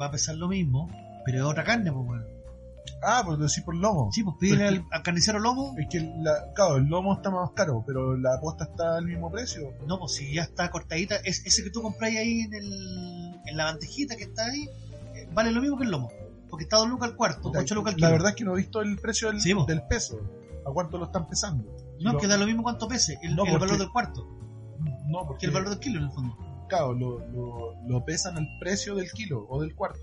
Va a pesar lo mismo, pero es otra carne, pues, weón. Ah, pero decir por lomo. Sí, pues pídele al, al carnicero lomo. Es que, la, claro, el lomo está más caro, pero la posta está al mismo precio. No, pues si ya está cortadita, es, ese que tú compras ahí en, el, en la bandejita que está ahí, eh, vale lo mismo que el lomo. Porque está 2 lucas al cuarto, Puta, 8 lucas al la kilo. verdad es que no he visto el precio del, Sí, del peso. ¿A cuánto lo están pesando? no, Lo- que da lo mismo cuánto pese, el, No, el porque- valor del cuarto, No, que porque el valor del kilo en el fondo. claro, lo, lo, lo pesan al precio del kilo o del cuarto.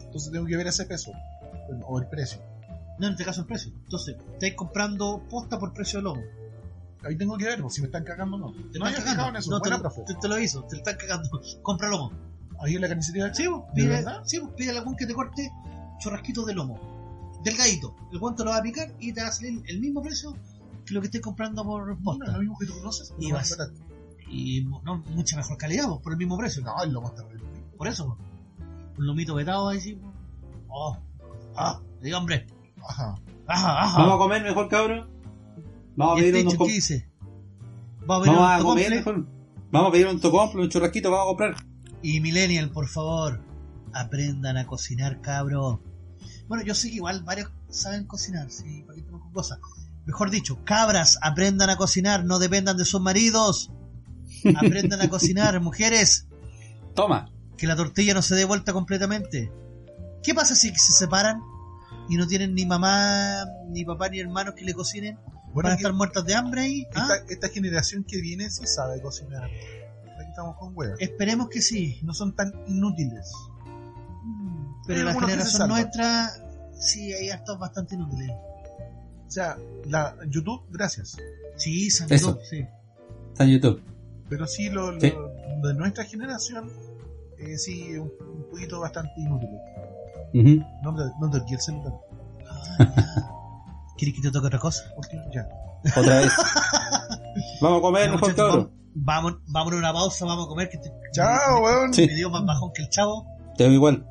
Entonces tengo que ver ese peso o el precio. No, en este caso el precio. Entonces, estáis comprando posta por precio de lomo. Ahí tengo que ver si me están cagando o no. Te no están cagando. en eso. No, te, lo- te, te lo hizo, te lo están cagando. Compra lomo. Ahí en la carnicería. Sí, ¿De pide, sí, pues, pide algún que te corte churrasquitos de lomo. Delgadito. El guante lo va a picar y te va a salir el mismo precio que lo que estés comprando por No, posta. lo mismo que tú conoces. Y vas-. Y no, mucha mejor calidad, por el mismo precio. No, el lomo está rico. Por eso, un lomito vetado ahí, sí. Oh, ah, diga hombre. Ajá. Ajá, ajá. Vamos a comer mejor, cabrón. Vamos a ¿Y pedir este unos com- dice? Vamos a pedir Vamos un a comer mejor. Vamos a pedir un tocomple, un churrasquito, vamos a comprar. Y Millennial, por favor, aprendan a cocinar, cabro. Bueno, yo sé que igual varios saben cocinar, sí, para qué con cosas. Mejor dicho, cabras, aprendan a cocinar, no dependan de sus maridos. Aprendan a cocinar, mujeres, Toma. que la tortilla no se dé vuelta completamente. ¿Qué pasa si se separan y no tienen ni mamá, ni papá, ni hermanos que le cocinen? Bueno, ¿Van a estar muertas de hambre ahí? ¿Ah? esta, esta generación que viene sí sabe cocinar. Aquí estamos con huevos. Esperemos que sí. No son tan inútiles. Pero Hay la generación nuestra, sí, hay hartos bastante inútiles. O sea, la YouTube, gracias. Sí, San Eso. Diego, sí. Está en YouTube. Pero sí, lo, lo- Sí. de nuestra generación, eh, sí, un, un poquito bastante inútiles. Ujú. No te, no te quiero el celular. Ah. ¿Quieres que te toque otra cosa? Ya. Otra vez. Vamos a comer Ya, mejor, cabrón. vamos, vamos a una pausa, vamos a comer. Que te- Chao, weón. Sí. me dio más bajón que el chavo. Te veo igual.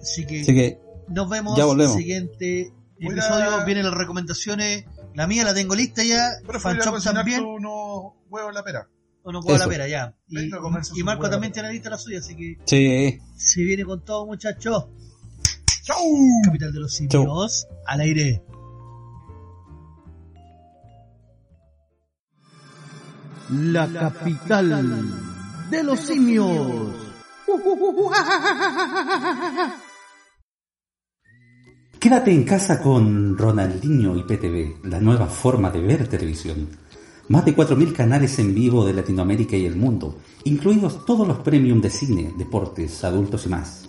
Así que, Así que, nos vemos ya volvemos. en el siguiente episodio. Vienen las recomendaciones. La mía la tengo lista ya. Pero Fanchop también. tú unos huevos a la pera. O no puedo la pera ya. Y, Marco huevo. también tiene lista la suya. Así que sí. se viene con todo, muchachos. ¡Chau! Capital de los simios. Al aire. La capital de los simios. Quédate en casa con Ronaldinho y PTV, la nueva forma de ver televisión. Más de 4.000 canales en vivo de Latinoamérica y el mundo, incluidos todos los premium de cine, deportes, adultos y más.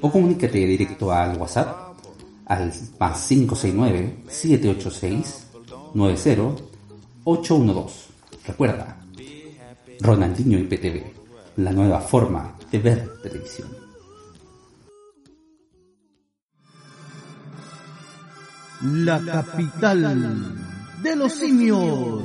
o comunícate directo al WhatsApp al más 569-786-90-812. Recuerda, Ronaldinho IPTV, la nueva forma de ver televisión. La capital de los simios.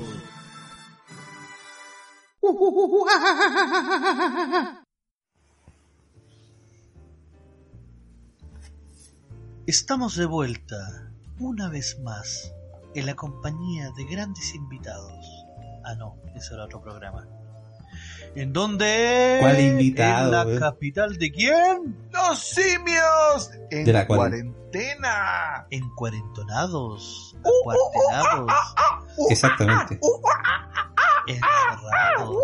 Estamos de vuelta, una vez más, en la compañía de grandes invitados. Ah, no, ese era otro programa. ¿En dónde? ¿Cuál invitado, ¿En la eh? capital de quién? ¡Los simios! En De la cuarentena. En cuarentonados, acuartelados, Exactamente. encerrados.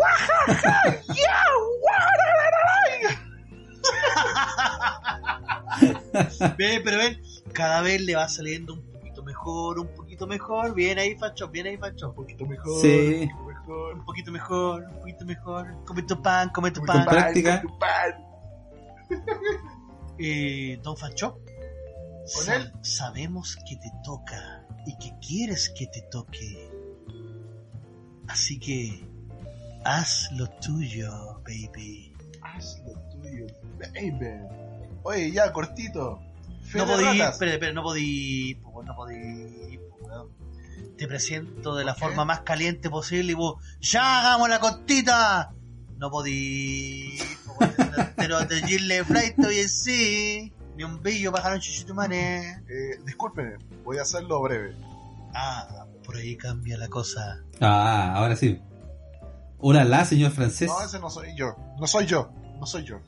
Ve, pero ven, cada vez le va saliendo un poquito mejor, un poquito mejor. Bien ahí, Facho, bien ahí, Facho. Un poquito mejor. Sí. Un poquito mejor, un poquito mejor, un poquito mejor. Come tu pan, come tu pan. práctica. con tu pan. Eh, Don Facho, ¿Con sa- él? sabemos que te toca y que quieres que te toque. Así que haz lo tuyo, baby. Haz lo tuyo, baby. Oye, ya, cortito. Fe No podí, espera, espera, no podí, po, no podí, po. Te presento de la forma más caliente posible y vos, ¡ya hagamos la cortita! No podí, po, pero de Gille Flight y en sí, ni un bello bajaron chuchutumane. Eh, discúlpenme, voy a hacerlo breve. Ah, por ahí cambia la cosa. Ah, ahora sí. Hola, la señor francés. No, ese no soy yo. No soy yo. No soy yo.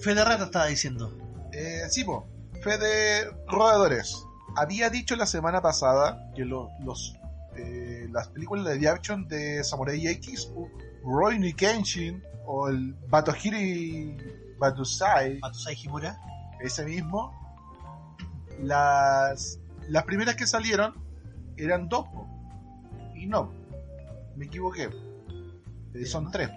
Fede Rata estaba diciendo. Eh, sí, po. Fe de roedores. Había dicho la semana pasada que lo- los eh, las películas de action de Samurai X, o Rurouni Kenshin o el Batohiri Batusai, Matusai Himura. ese mismo, las, las primeras que salieron eran dos, po. y no, me equivoqué, Eh, son tres,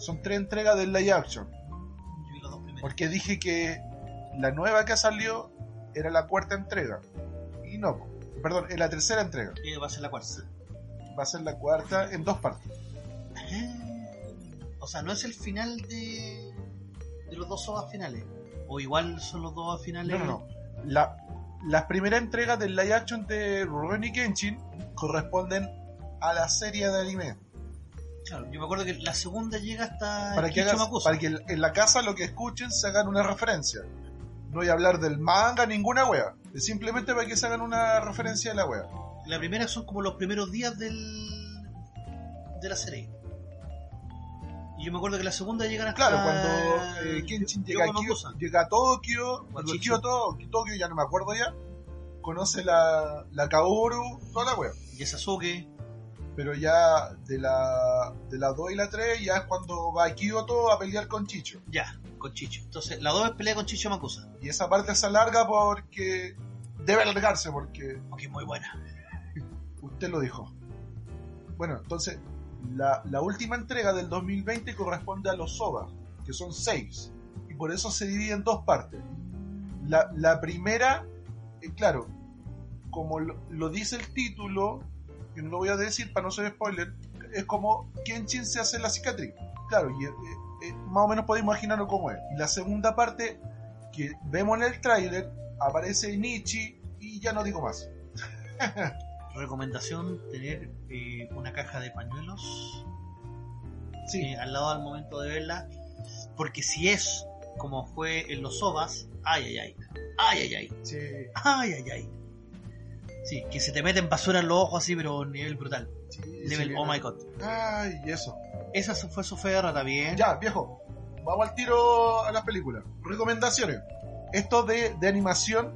son tres entregas del live action, Yo vi los dos primeros. porque dije que la nueva que salió era la cuarta entrega, y no, perdón, es la tercera entrega, Eh, va a ser la cuarta. va a ser la cuarta en dos partes. O sea, no es el final de, de los dos ovas finales. O igual son los dos ovas finales. No, no, no. La, las primeras entregas del live action de Rurouni Kenshin corresponden a la serie de anime. Claro, yo me acuerdo que la segunda llega hasta para que, hagas- para que en la casa lo que escuchen se hagan una referencia. No voy a hablar del manga, ninguna wea. Es simplemente para que se hagan una referencia de la wea. La primera son como los primeros días del de la serie. Y yo me acuerdo que la segunda llegan hasta Claro, cuando eh, Kenshin llega llega a Tokio, cuando. Kyoto, Tokio ya no me acuerdo ya, conoce la, la Kaoru, toda la wea. Y Sasuke. Pero ya de la, de la 2 y la 3 ya es cuando va a Kyoto a pelear con Chicho. Ya, con Chicho. Entonces, la 2 es pelea con Chicho Makusa. Y esa parte se alarga porque debe alargarse porque Porque es muy buena. usted lo dijo. Bueno, entonces la, la última entrega del 2020 corresponde a los SOBA, que son 6. Y por eso se divide en dos partes. La, la primera, eh, claro, como lo, lo dice el título, que no lo voy a decir para no ser spoiler, es como Kenshin se hace la cicatriz. Claro, y eh, eh, más o menos podemos imaginarlo cómo es. Y la segunda parte, que vemos en el tráiler, aparece Nichi y ya no digo más. Recomendación: tener eh, una caja de pañuelos Sí, al lado al momento de verla. Porque si es como fue en los ovas, ay, ay, ay. Ay, ay, ay. sí. Ay, ay, ay. Sí, que se te meten basura en los ojos así, pero nivel brutal. sí, Nivel, sí, oh my god. Ay, eso. Esa fue su fe de rata, bien. Ya, viejo. vamos al tiro a las películas. Recomendaciones. Esto de, de animación,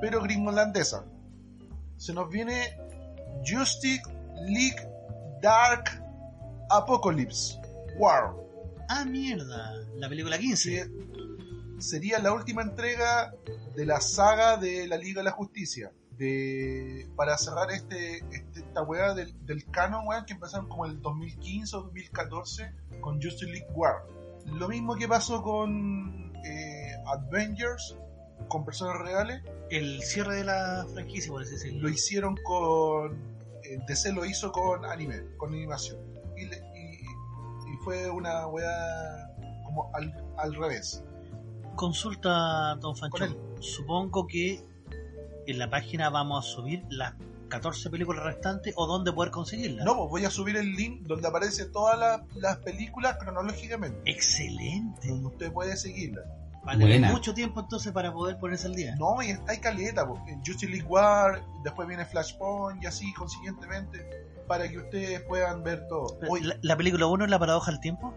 pero gringolandesa. Se nos viene Justice League Dark Apocalypse War. Ah, mierda. La película 15. que sería la última entrega de la saga de la Liga de la Justicia. De, para cerrar este, este- esta weá del, del canon, weón, que empezaron como el 2015 o 2014 con Justice League War. Lo mismo que pasó con eh, Avengers, con personas reales, El cierre de la franquicia, por así decirlo. lo hicieron con. eh, DC lo hizo con anime, con animación. Y, le- y- y fue una weá como al, al revés. Consulta, don Fanchón. Supongo que en la página vamos a subir las 14 películas restantes o dónde poder conseguirlas. No, pues voy a subir el link donde aparece todas las, las películas cronológicamente. Excelente. Donde usted puede seguirlas. Va a tener Buena. mucho tiempo entonces para poder ponerse al día. No, y está hay caleta. pues. En Justice League War, después viene Flashpoint y así consiguientemente para que ustedes puedan ver todo. Hoy, ¿La, la película 1 es la paradoja del tiempo?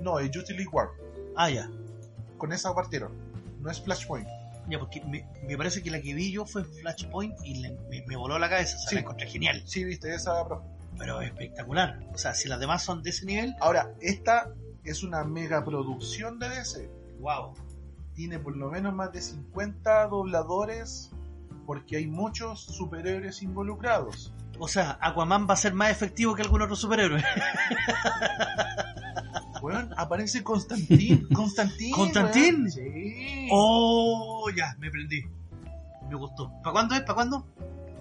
no, es Justice League War. Ah, ya. Con esa partieron. No es Flashpoint. Ya, porque me, me parece que la que vi yo fue Flashpoint y le- me, me voló la cabeza. O sea, Sí. la encontré genial. Sí, viste, esa. pro- Pero espectacular. O sea, si las demás son de ese nivel, Ahora, esta es una mega producción de DC. wow. Tiene por lo menos más de 50 dobladores porque hay muchos superhéroes involucrados. O sea, Aquaman va a ser más efectivo que algún otro superhéroe. Weón, aparece Constantín. Constantín. ¿Constantín? Sí. Oh, ya, me prendí. Me gustó. ¿Para cuándo es? ¿Para cuándo?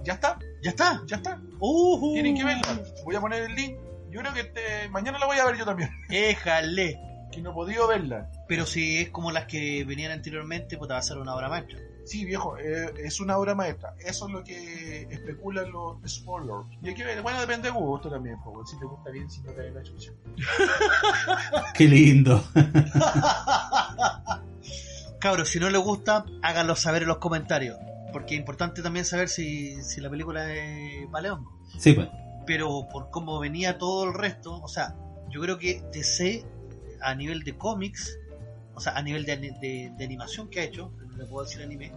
Ya está, ¿Ya está? ya está. Uh, Tienen que verla. Voy a poner el link. Yo creo que este, mañana la voy a ver yo también. Éjale. Que no he podido verla. Pero si es como las que venían anteriormente, pues te va a ser una obra maestra. Sí, viejo, eh, es una obra maestra. Eso es lo que especulan los spoilers. Y hay que ver, bueno, depende de gusto también, po, weón. si te gusta bien, si no te da la chucha. Qué lindo. Cabros, si no les gusta, háganlo saber en los comentarios. Porque es importante también saber si, si la película es Paleón. Sí, pues. Pero por cómo venía todo el resto, o sea, yo creo que DC a nivel de cómics, o sea, a nivel de, de- de animación que ha hecho, le puedo decir anime,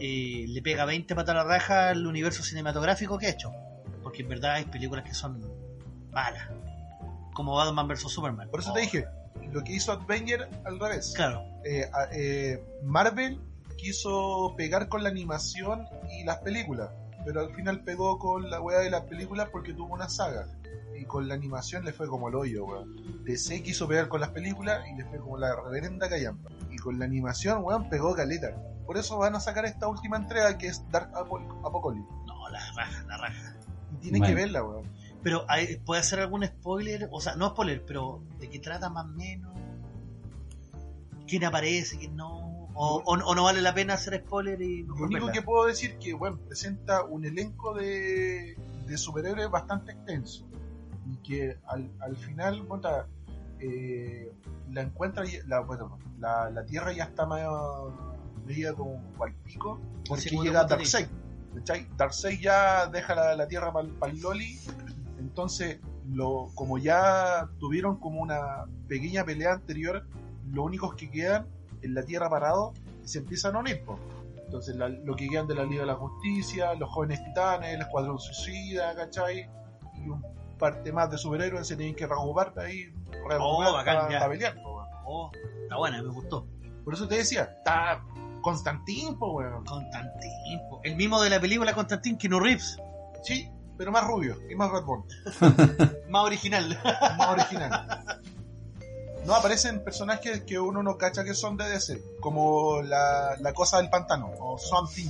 eh, le pega 20 patas a la raja al universo cinematográfico que ha hecho. Porque en verdad hay películas que son malas. Como Batman vs Superman. Por eso te dije, lo que hizo Avenger al revés. Claro, Eh, eh, Marvel quiso pegar con la animación y las películas, pero al final pegó con la weá de las películas porque tuvo una saga. Y con la animación le fue como el hoyo, weón. DC quiso pegar con las películas y le fue como la reverenda callampa. Con la animación, weón, pegó caleta. Por eso van a sacar esta última entrega que es Dark Apo- Apocalypse. no, la raja, la raja. Y tienen Bueno. que verla, weón. Pero ¿hay- puede hacer algún spoiler, o sea, no spoiler, pero de qué trata más o menos, quién aparece, quién no, o, o- o no vale la pena hacer spoiler y Lo único verla? que puedo decir que, bueno, presenta un elenco de, de superhéroes bastante extenso. Y que al, al final, puta, eh, la encuentra, la, bueno, la, la Tierra ya está medio, medio como al pico, porque como llega Darkseid. Darkseid ya deja la, la Tierra para el Loli, entonces, lo, como ya tuvieron como una pequeña pelea anterior, los únicos que quedan en la Tierra parados se empiezan a unir, po. Entonces, la- lo que quedan de la Liga de la Justicia, los jóvenes titanes, el Escuadrón Suicida, ¿cachai? Y un parte más de superhéroes se tienen que reagrupar ahí, reagrupar Oh, bacán, para pelear. Oh, está buena, me gustó. Por eso te decía, está Constantín, po, weón. Constantín, po. el mismo de la película Constantín, Keanu Reeves, Sí, pero más rubio y más Bull, más original. más original. No, aparecen personajes que uno no cacha que son de DC, como la, la cosa del pantano, o Swamp Thing.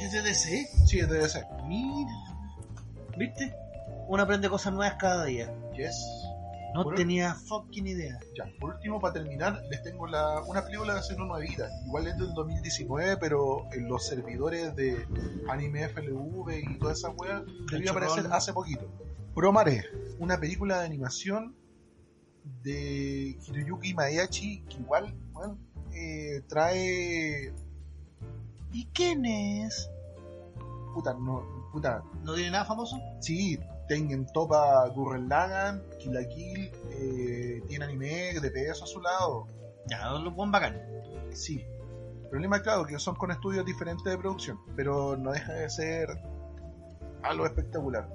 ¿Es de DC? Sí, es de DC. Mira, ¿viste? Uno aprende cosas nuevas cada día. Yes. No Por- tenía fucking idea. Ya, por último, para terminar, les tengo la, una película de hace una vida. Igual es del 2019, pero en los servidores de anime FLV y toda esa wea debió aparecer hace poquito. Promare, una película de animación de Hiroyuki Maeyachi que igual, bueno, eh, trae... ¿Y quién es? Puta, no, puta, ¿No tiene nada famoso? sí, Tengen Topa Gurren Lagann, Kill la Kill, eh, tiene anime de peso a su lado. Ya, lo buen bacán. Sí. El problema, claro, que son con estudios diferentes de producción, pero no deja de ser algo espectacular.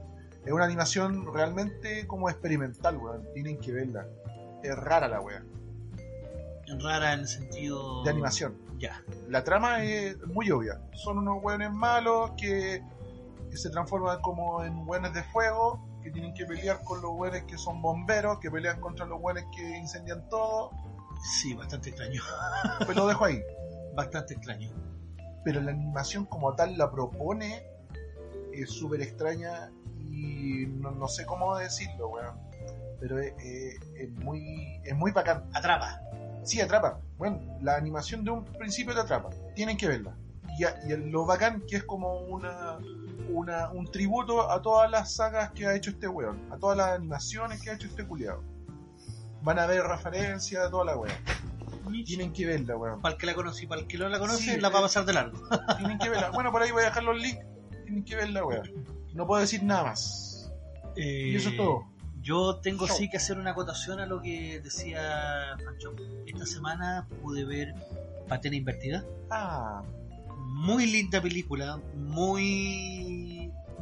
Es una animación realmente como experimental, weón. Tienen que verla. Es rara la wea. Rara en el sentido. De animación. Ya. La trama es muy obvia. Son unos weones malos que, que se transforman como en weones de fuego, que tienen que pelear con los weones que son bomberos, que pelean contra los weones que incendian todo. Sí, bastante extraño. Pues lo dejo ahí. Bastante extraño. Pero la animación como tal la propone es súper extraña y no, no sé cómo decirlo, weón. Pero es, es- es muy es muy bacán. Atrapa. Sí, atrapa. Bueno, la animación de un principio te atrapa. Tienen que verla. Y, a- y lo bacán que es como una, una un tributo a todas las sagas que ha hecho este weón. A todas las animaciones que ha hecho este culiado. Van a ver referencias a toda la weón. Tienen que verla, weón. Para el que la conoce y para el que no la conoce, Sí, la va a eh. pasar de largo. Tienen que verla. Bueno, por ahí voy a dejar los links. Tienen que verla, weón. No puedo decir nada más. Y eso es todo. Yo tengo sí que hacer una acotación a lo que decía Fancho. Esta semana pude ver Patena Invertida. Ah, Muy linda película, muy...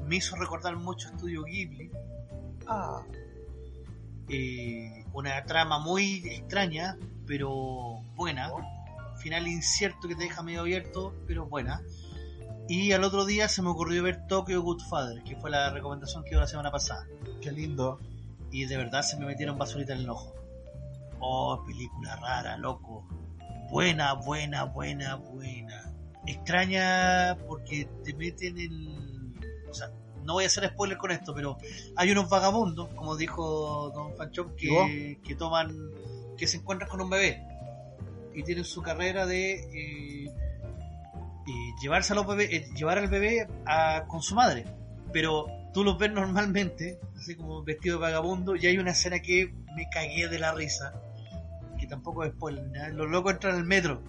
me hizo recordar mucho Estudio Ghibli. ah. Eh, una trama muy extraña, pero buena. Final incierto que te deja medio abierto, pero buena. Y al otro día se me ocurrió ver Tokyo Godfather, que fue la recomendación que dio la semana pasada. Qué lindo. Y de verdad se me metieron basurita en el ojo. Oh, película rara, loco. Buena, buena, buena, buena. Extraña porque te meten en... O sea, no voy a hacer spoiler con esto, pero hay unos vagabundos, como dijo Don Fanchón, que, que toman... que se encuentran con un bebé. Y tienen su carrera de... eh, eh, llevarse a los bebés, eh, llevar al bebé a- con su madre. Pero tú los ves normalmente, así como vestido de vagabundo, y hay una escena que me cagué de la risa, que tampoco es spoiler, nada. los locos entran al metro,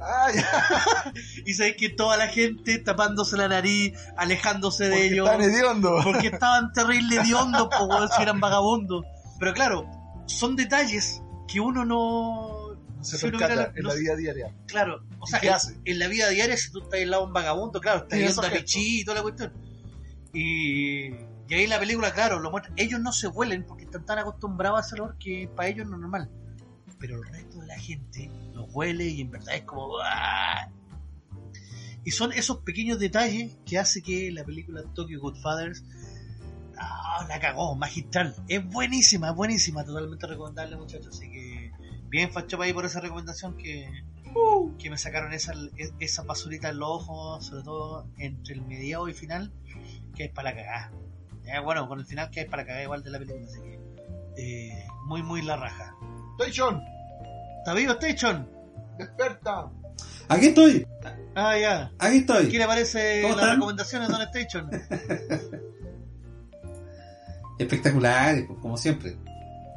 Ah, ya. y sabes que toda la gente tapándose la nariz, alejándose de Porque ellos, hediondos. porque estaban terrible hediondos, weón, si eran vagabundos. Pero claro, son detalles que uno no... No se si percata en no la vida diaria. Claro, o ¿Y sea, qué en, hace? en la vida diaria, si tú estás al lado de un vagabundo, claro, estás Tiene yendo a pichí y toda la cuestión. Y, y ahí la película, claro, lo muestran. Ellos no se huelen porque están tan acostumbrados a ese olor que para ellos no es normal. Pero el resto de la gente los huele y en verdad es como. ¡ah! Y son esos pequeños detalles que hace que la película Tokyo Godfathers. ah, la cagó, magistral. Es buenísima, es buenísima, totalmente recomendable, muchachos. Así que, bien, Facho ahí por esa recomendación que, que me sacaron esa, esa basurita en los ojos, sobre todo entre el mediado y final, que es para cagada. Ya, bueno, con el final que es para cagar igual de la película, así que eh, muy, muy la raja. Station, ¿Está vivo Station? desperta. Aquí estoy, Ah, ya. aquí estoy. ¿Qué le parece ¿Cómo las están? recomendaciones, Don Station? Espectacular, pues, como siempre.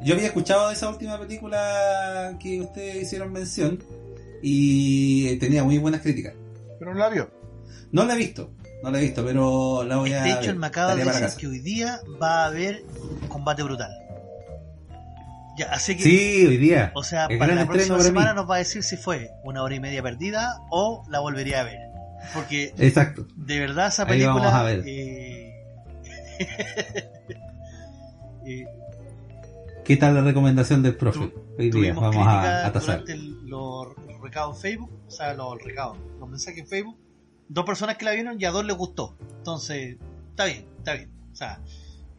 Yo había escuchado de esa última película que ustedes hicieron mención y tenía muy buenas críticas. Pero no la vio. No la he visto, no la he visto, pero la voy a Station ver. me acaba de decir que hoy día va a haber combate brutal. Ya, así que. Sí, hoy día. O sea, para la próxima para semana mí. nos va a decir si fue una hora y media perdida o la volvería a ver. Porque Exacto. de verdad esa Ahí película. vamos a ver. eh, eh, ¿Qué tal la recomendación del profe? Tu- Hoy día vamos a, a tasar. durante el- los recados en Facebook, o sea, los recados, los mensajes en Facebook. Dos personas que la vieron y a dos les gustó. Entonces, está bien, está bien. O sea,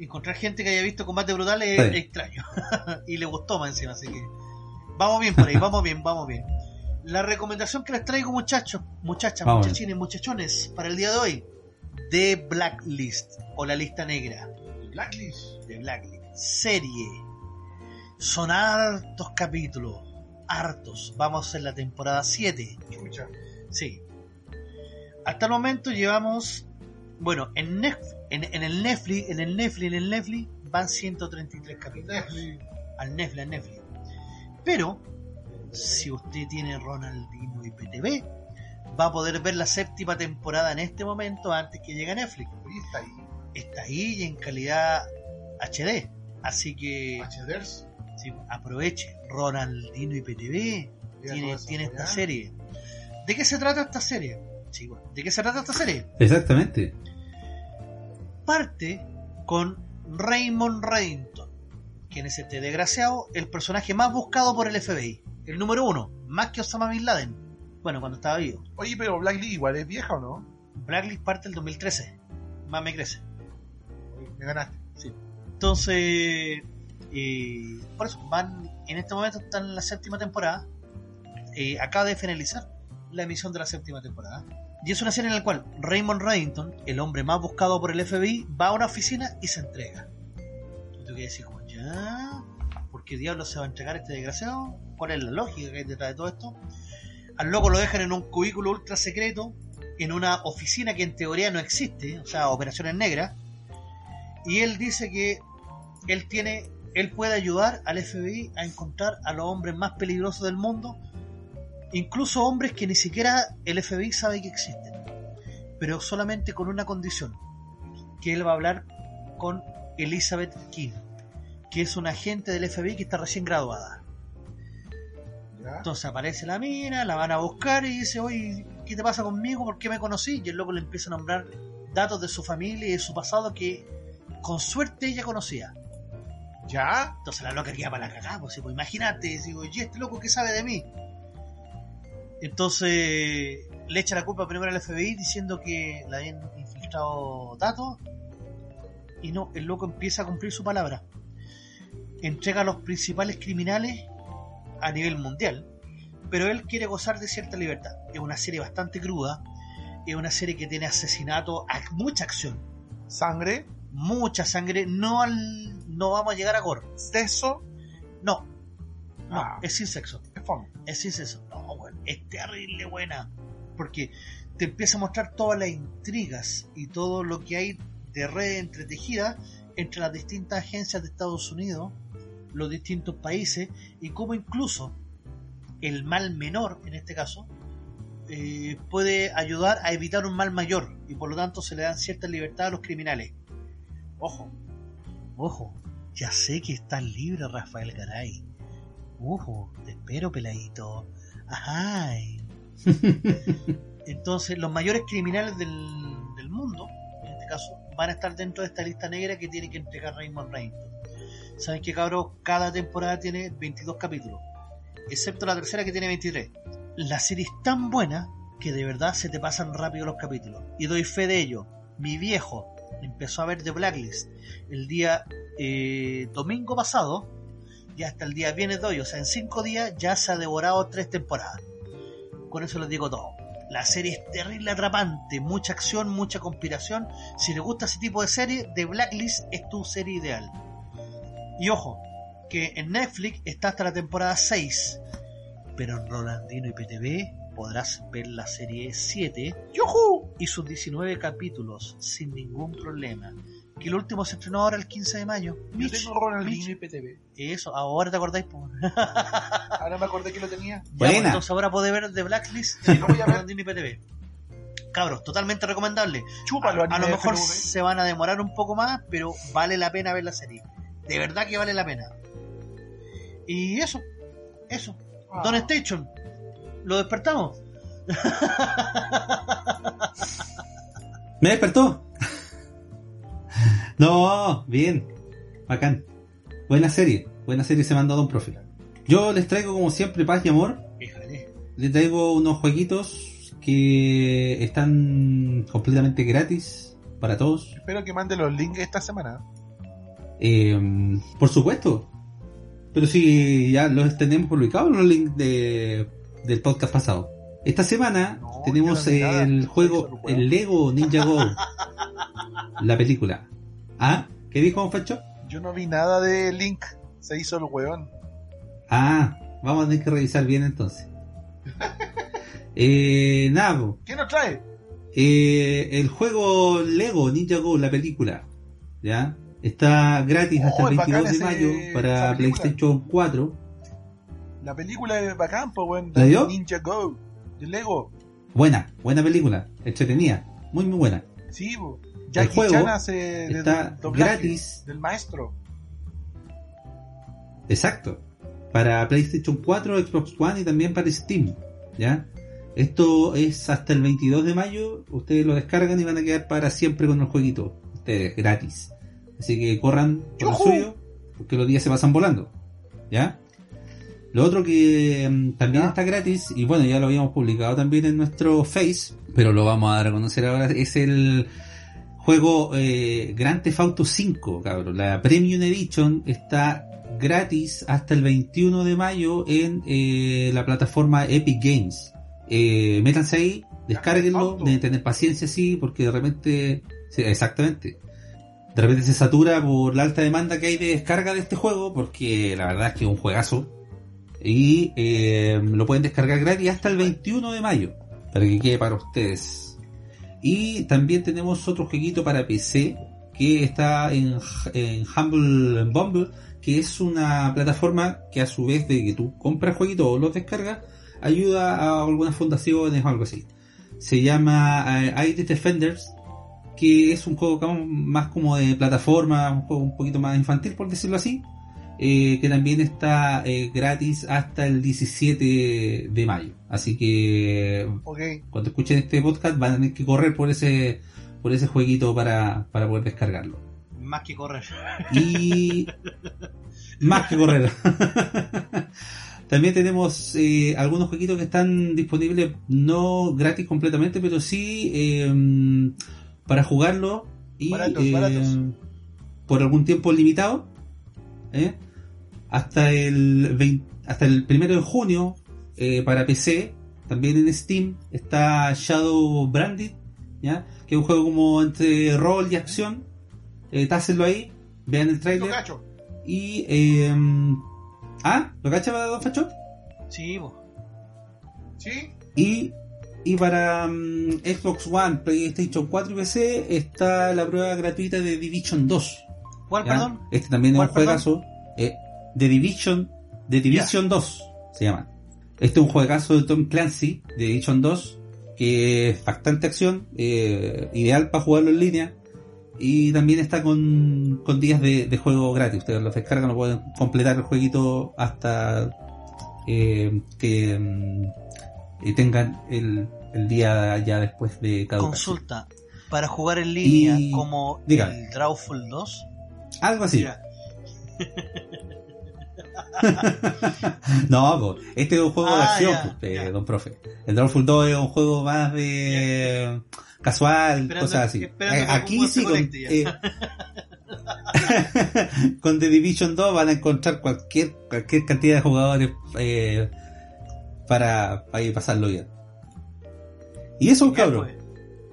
encontrar gente que haya visto combate brutal es extraño. y le gustó más encima, así que vamos bien por ahí, vamos bien, vamos bien. La recomendación que les traigo, muchachos, muchachas, Vamos. muchachines, muchachones, para el día de hoy, de Blacklist o la lista negra Blacklist. de Blacklist. Serie. Son hartos capítulos. Hartos. Vamos en la temporada 7. Chucha. Sí. Hasta el momento llevamos. Bueno, en, Nef- en, en el Netflix, en el Netflix, en el Netflix van 133 capítulos. Netflix. Al Netflix, al Netflix. Pero, si usted tiene Ronaldinho y PTV, va a poder ver la séptima temporada en este momento antes que llegue a Netflix. Está ahí. Está ahí y en calidad HD. Así que HDers. Sí, aproveche. Ronaldinho y PTV tiene, tiene esta serie. ¿De qué se trata esta serie? Sí, bueno, ¿De qué se trata esta serie? Exactamente. Parte con Raymond Reddington, quien es este desgraciado, el personaje más buscado por el FBI. El número uno, más que Osama Bin Laden. Bueno, cuando estaba vivo. Oye, pero Black Lee igual es vieja o no? Blacklist parte el 2013. Más me crece. Me ganaste. Entonces, eh, por eso, van, en este momento están en la séptima temporada. Eh, acaba de finalizar la emisión de la séptima temporada. Y es una serie en la cual Raymond Reddington, el hombre más buscado por el FBI, va a una oficina y se entrega. Y tú quieres decir, ¿por qué diablos se va a entregar este desgraciado? ¿Cuál es la lógica que hay detrás de todo esto? Al loco lo dejan en un cubículo ultra secreto, en una oficina que en teoría no existe, o sea, operaciones negras. Y él dice que él tiene, él puede ayudar al FBI a encontrar a los hombres más peligrosos del mundo, incluso hombres que ni siquiera el FBI sabe que existen, pero solamente con una condición, que él va a hablar con Elizabeth King, que es una agente del FBI que está recién graduada. ¿Ya? Entonces aparece la mina, la van a buscar y dice, oye, ¿qué te pasa conmigo? ¿Por qué me conocí? Y el loco le empieza a nombrar datos de su familia y de su pasado que con suerte ella conocía. ¿Ya? Entonces la loca queda para la cagada, pues, pues, imagínate, digo, ¿y este loco qué sabe de mí? Entonces le echa la culpa primero al FBI diciendo que le habían infiltrado datos y no, el loco empieza a cumplir su palabra. Entrega a los principales criminales a nivel mundial, pero él quiere gozar de cierta libertad. Es una serie bastante cruda, es una serie que tiene asesinato, mucha acción, ¿Sangre? mucha sangre, no al, no vamos a llegar a gore. ¿Sexo? No. No, Ah. es sin sexo. Es. Es sin sexo. Es terrible buena. Porque te empieza a mostrar todas las intrigas y todo lo que hay de red entretejida entre las distintas agencias de Estados Unidos, los distintos países, y cómo incluso el mal menor, en este caso, eh, puede ayudar a evitar un mal mayor, y por lo tanto se le dan cierta libertad a los criminales. Ojo, ojo, ya sé que estás libre, Rafael Garay. Ojo, te espero, peladito. Ajá. Entonces, los mayores criminales del, del mundo, en este caso, van a estar dentro de esta lista negra que tiene que entregar Raymond Reddington. Saben que, cabros, cada temporada tiene 22 capítulos, excepto la tercera que tiene 23. La serie es tan buena que de verdad se te pasan rápido los capítulos. Y doy fe de ello. Mi viejo empezó a ver The Blacklist el día eh, domingo pasado y hasta el día viernes de hoy, o sea, en cinco días ya se ha devorado tres temporadas. Con eso les digo todo. La serie es terrible atrapante, mucha acción, mucha conspiración. Si les gusta ese tipo de serie, The Blacklist es tu serie ideal. Y ojo, que en Netflix está hasta la temporada 6, pero en Rolandino y PTV podrás ver la serie 7 ¡Yujú! y sus 19 capítulos sin ningún problema. Que el último se estrenó ahora el 15 de mayo. Yo Mitch, tengo Ronaldinho Mitch. y PTV. Eso, ahora te acordáis. po? Ahora me acordé que lo tenía. Ya, Buena. pues, entonces ahora podés ver The Blacklist Sí, lo voy a ver. en Disney PTV. Cabros, totalmente recomendable. Chúpalo, a, a lo mejor FNV. se van a demorar un poco más, pero vale la pena ver la serie. De verdad que vale la pena. Y eso, eso. Ah. Don Station, ¿lo despertamos? ¿Me despertó? no, bien. Bacán. Buena serie. Buena serie se mandó Don Profe. Yo les traigo como siempre paz y amor. Fíjate. Les traigo unos jueguitos que están completamente gratis para todos. Espero que mande los links esta semana. Eh, por supuesto. Pero si ya los tenemos publicados los links de, del podcast pasado. Esta semana No, tenemos el juego, el Lego Ninja Go. la película. ¿Ah? ¿Qué dijo Facho? Yo no vi nada de Link. Se hizo el weón. Ah, vamos a tener que revisar bien entonces. eh, nada. ¿Qué nos trae? Eh, el juego Lego Ninja Go, la película, ¿ya? Está gratis hasta Oh, el es 22 de mayo para. PlayStation 4. La película es bacán, pues, weón. ¿La dio? Ninja Go. De Lego. Buena, buena película, entretenida, muy muy buena. Sí, po. Jackie juego Chan hace está del gratis. del maestro. Exacto. Para PlayStation 4, Xbox One y también para Steam. ¿Ya? Esto es hasta el 22 de mayo. Ustedes lo descargan y van a quedar para siempre con el jueguito. Ustedes, gratis. Así que corran por el suyo, porque los días se pasan volando. ¿Ya? Lo otro que mm, también Ya. está gratis, y bueno, ya lo habíamos publicado también en nuestro Face, pero lo vamos a dar a conocer ahora, es el juego eh, Grand Theft Auto 5, cabrón. La Premium Edition está gratis hasta el 21 de mayo en eh, la plataforma Epic Games. Eh, métanse ahí, descárguenlo, deben tener paciencia, sí, porque de repente, sí, exactamente, de repente se satura por la alta demanda que hay de descarga de este juego, porque la verdad es que es un juegazo. Y eh, lo pueden descargar gratis hasta el 21 de mayo, para que quede para ustedes. Y también tenemos otro jueguito para PC que está en, en Humble Bumble, que es una plataforma que a su vez de que tú compras jueguitos o los descargas, ayuda a algunas fundaciones o algo así. Se llama eh, ID Defenders, que es un juego más como de plataforma, un juego un poquito más infantil por decirlo así, eh, que también está eh, gratis hasta el 17 de mayo. Así que cuando escuchen este podcast van a tener que correr por ese por ese jueguito para, para poder descargarlo. Más que correr. Y más que correr. También tenemos eh, algunos jueguitos que están disponibles no gratis completamente, pero sí eh, para jugarlo y Baratos, eh, baratos. por algún tiempo limitado. Hasta el 20 hasta el primero de junio eh, para PC, también en Steam está Shadow Branded, ¿ya? que es un juego como entre rol y acción. Eh, tácenlo ahí, vean el Lo trailer. cacho. Y. Eh, ah, ¿lo cacha para Don Facho? Sí, po. ¿Sí? Y, y para mm, Xbox One, PlayStation 4 y PC está la prueba gratuita de Division 2. ¿Cuál, ¿ya? perdón? Este también es un juegazo. Eh, The Division, The Division 2 se llama. Este es un juegazo de Tom Clancy, de Division 2, que es bastante acción, eh, ideal para jugarlo en línea. Y también está con, con días de, de juego gratis. Ustedes los descargan, lo pueden completar el jueguito hasta eh, que mm, eh, tengan el, el día ya después de cada Consulta. Para jugar en línea Y- como dígame. el Drawful 2. Algo así. No, este es un juego de Ah, acción, ya, pues, eh, don profe. El Drawful 2 es un juego más de casual, Esperando- cosas así. Eh, aquí sí, con, eh, con The Division 2 van a encontrar cualquier cualquier cantidad de jugadores para, para pasarlo bien. Y eso, cabrón. pues.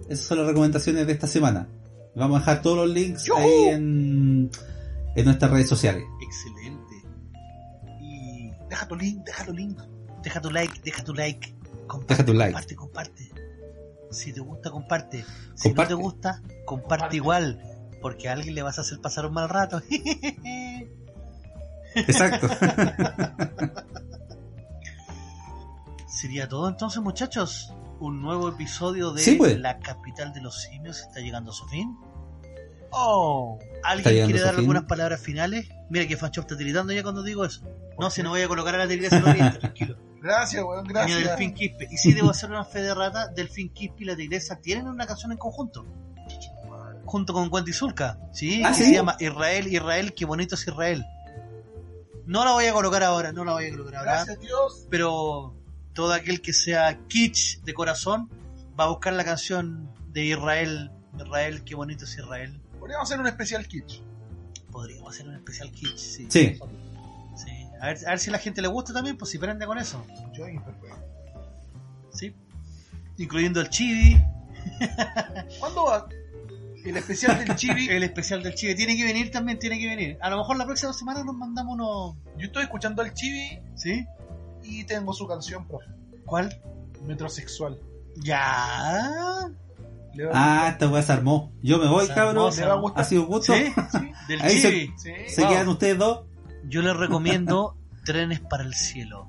Esas son las recomendaciones de esta semana. Vamos a dejar todos los links ahí en, en nuestras redes sociales. Deja tu link, deja tu link. deja tu like, deja tu like. Comparte, Deja tu like. comparte, comparte. Si te gusta, comparte. Si Comparte. no te gusta, comparte, Comparte. igual. Porque a alguien le vas a hacer pasar un mal rato. Exacto. Sería todo entonces, muchachos. Un nuevo episodio de Sí, pues. La capital de los simios está llegando a su fin. Oh, ¿alguien quiere dar algunas palabras finales? Mira que Fanchop está tiritando ya cuando digo eso. No, si no voy a colocar a la diente, tranquilo. Gracias, weón, gracias. Delfín Quispe. Y si debo hacer una fe de rata, Delfín Quispe y la tigresa tienen una canción en conjunto. Junto con Wendy Zulka. Sí, ¿Ah, que sí? se llama Israel, Israel, qué bonito es Israel. No la voy a colocar ahora, no la voy a colocar ahora. Gracias, Dios. Pero todo aquel que sea kitsch de corazón va a buscar la canción de Israel. Israel, qué bonito es Israel. Podríamos hacer un especial kitsch. Podríamos hacer un especial kitsch, sí. Sí. Sí. A, ver, a ver si a la gente le gusta también, pues si prende con eso. Yo imperfecto. Sí. Incluyendo el chibi, ¿Cuándo va? El especial del chibi. el especial del chibi. Tiene que venir también, tiene que venir. A lo mejor la próxima semana nos mandamos unos. Yo estoy escuchando al chibi ¿Sí? y tengo su canción, profe. ¿Cuál? Metrosexual. Ya. Ah, esta weá se armó. Yo me voy, cabrón. Ha sido un gusto. ¿Sí? Sí, Del Ahí se- sí. Se Wow. quedan ustedes dos. Yo les recomiendo Trenes para el Cielo,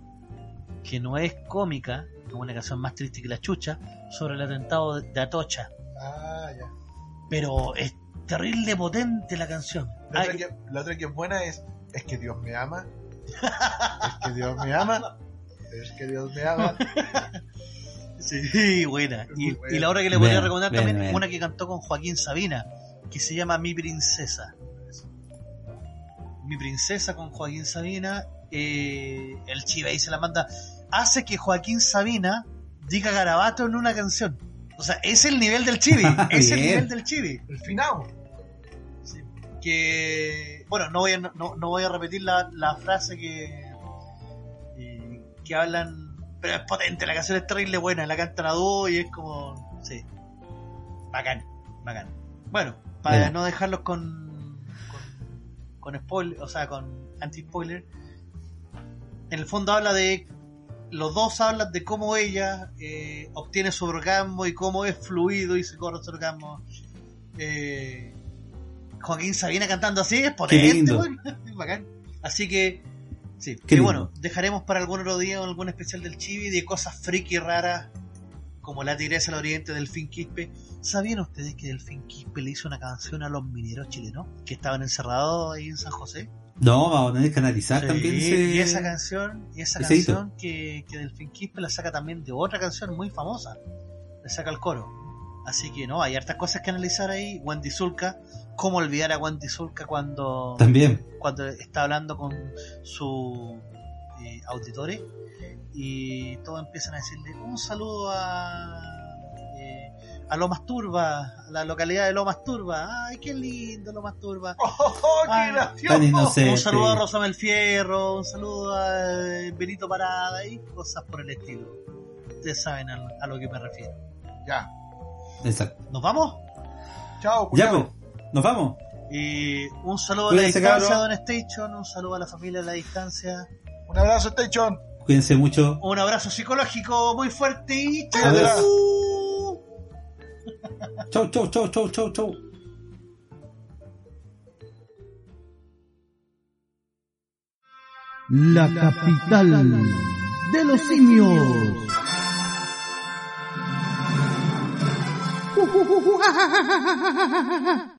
que no es cómica, es una canción más triste que la chucha, sobre el atentado de Atocha. Ah, ya. Pero es terrible potente la canción. La otra, que, la otra que es buena es Es que Dios me ama. Es que Dios me ama. Es que Dios me ama. Sí, buena. Y, Muy buena. y la otra que le podría Buena, recomendar también, buena. una que cantó con Joaquín Sabina, que se llama Mi Princesa. Mi Princesa con Joaquín Sabina. eh, el chive ahí se la manda. Hace que Joaquín Sabina diga garabato en una canción. O sea, es el nivel del chibi. es el nivel del chibi. El finado. Sí. Que bueno, no voy a, no, no voy a repetir la, la frase que eh, que hablan, pero es potente, la canción es terrible buena, la cantan a dúo y es como sí. Bacán, bacán. Bueno, para Bueno. no dejarlos con con, con spoiler, o sea, con anti spoiler. En el fondo habla de los dos hablan de cómo ella eh, obtiene su orgasmo y cómo es fluido y se corre su orgasmo. Eh, Joaquín Sabina cantando así es potente, weón. Es bacán. Así que, sí. Qué y lindo. bueno, dejaremos para algún otro día algún especial del Chibi de cosas friki raras como la tigresa del oriente del Fin Quispe. ¿Sabían ustedes que Delfín Quispe le hizo una canción a los mineros chilenos que estaban encerrados ahí en San José? No, vamos a tener que analizar Sí, también. Y esa canción, y esa canción que, que Delfín Quispe la saca también de otra canción muy famosa. Le saca el coro. Así que no, hay hartas cosas que analizar ahí. Wendy Zulka, cómo olvidar a Wendy Zulka cuando, También. cuando está hablando con sus eh, auditores y todos empiezan a decirle un saludo a eh, a Lomas Turba, a la localidad de Lomas Turba. Ay, qué lindo Lomas Turba. ¡Oh, qué gracioso! Inocente. Un saludo a Rosamel Fierro, un saludo a eh, Benito Parada y cosas por el estilo. Ustedes saben a, a lo que me refiero. Ya. Exacto. ¿Nos vamos? Chao, Ya, pues. Nos vamos. Y un saludo a la Cuídense, distancia, cabros. Don Station, un saludo a la familia a la distancia, Un abrazo, Station. Cuídense mucho. un abrazo psicológico muy fuerte y chao. Chau, chau, chau, chau, chau, chau. La capital de los simios. 呼呼呼呼哈哈哈哈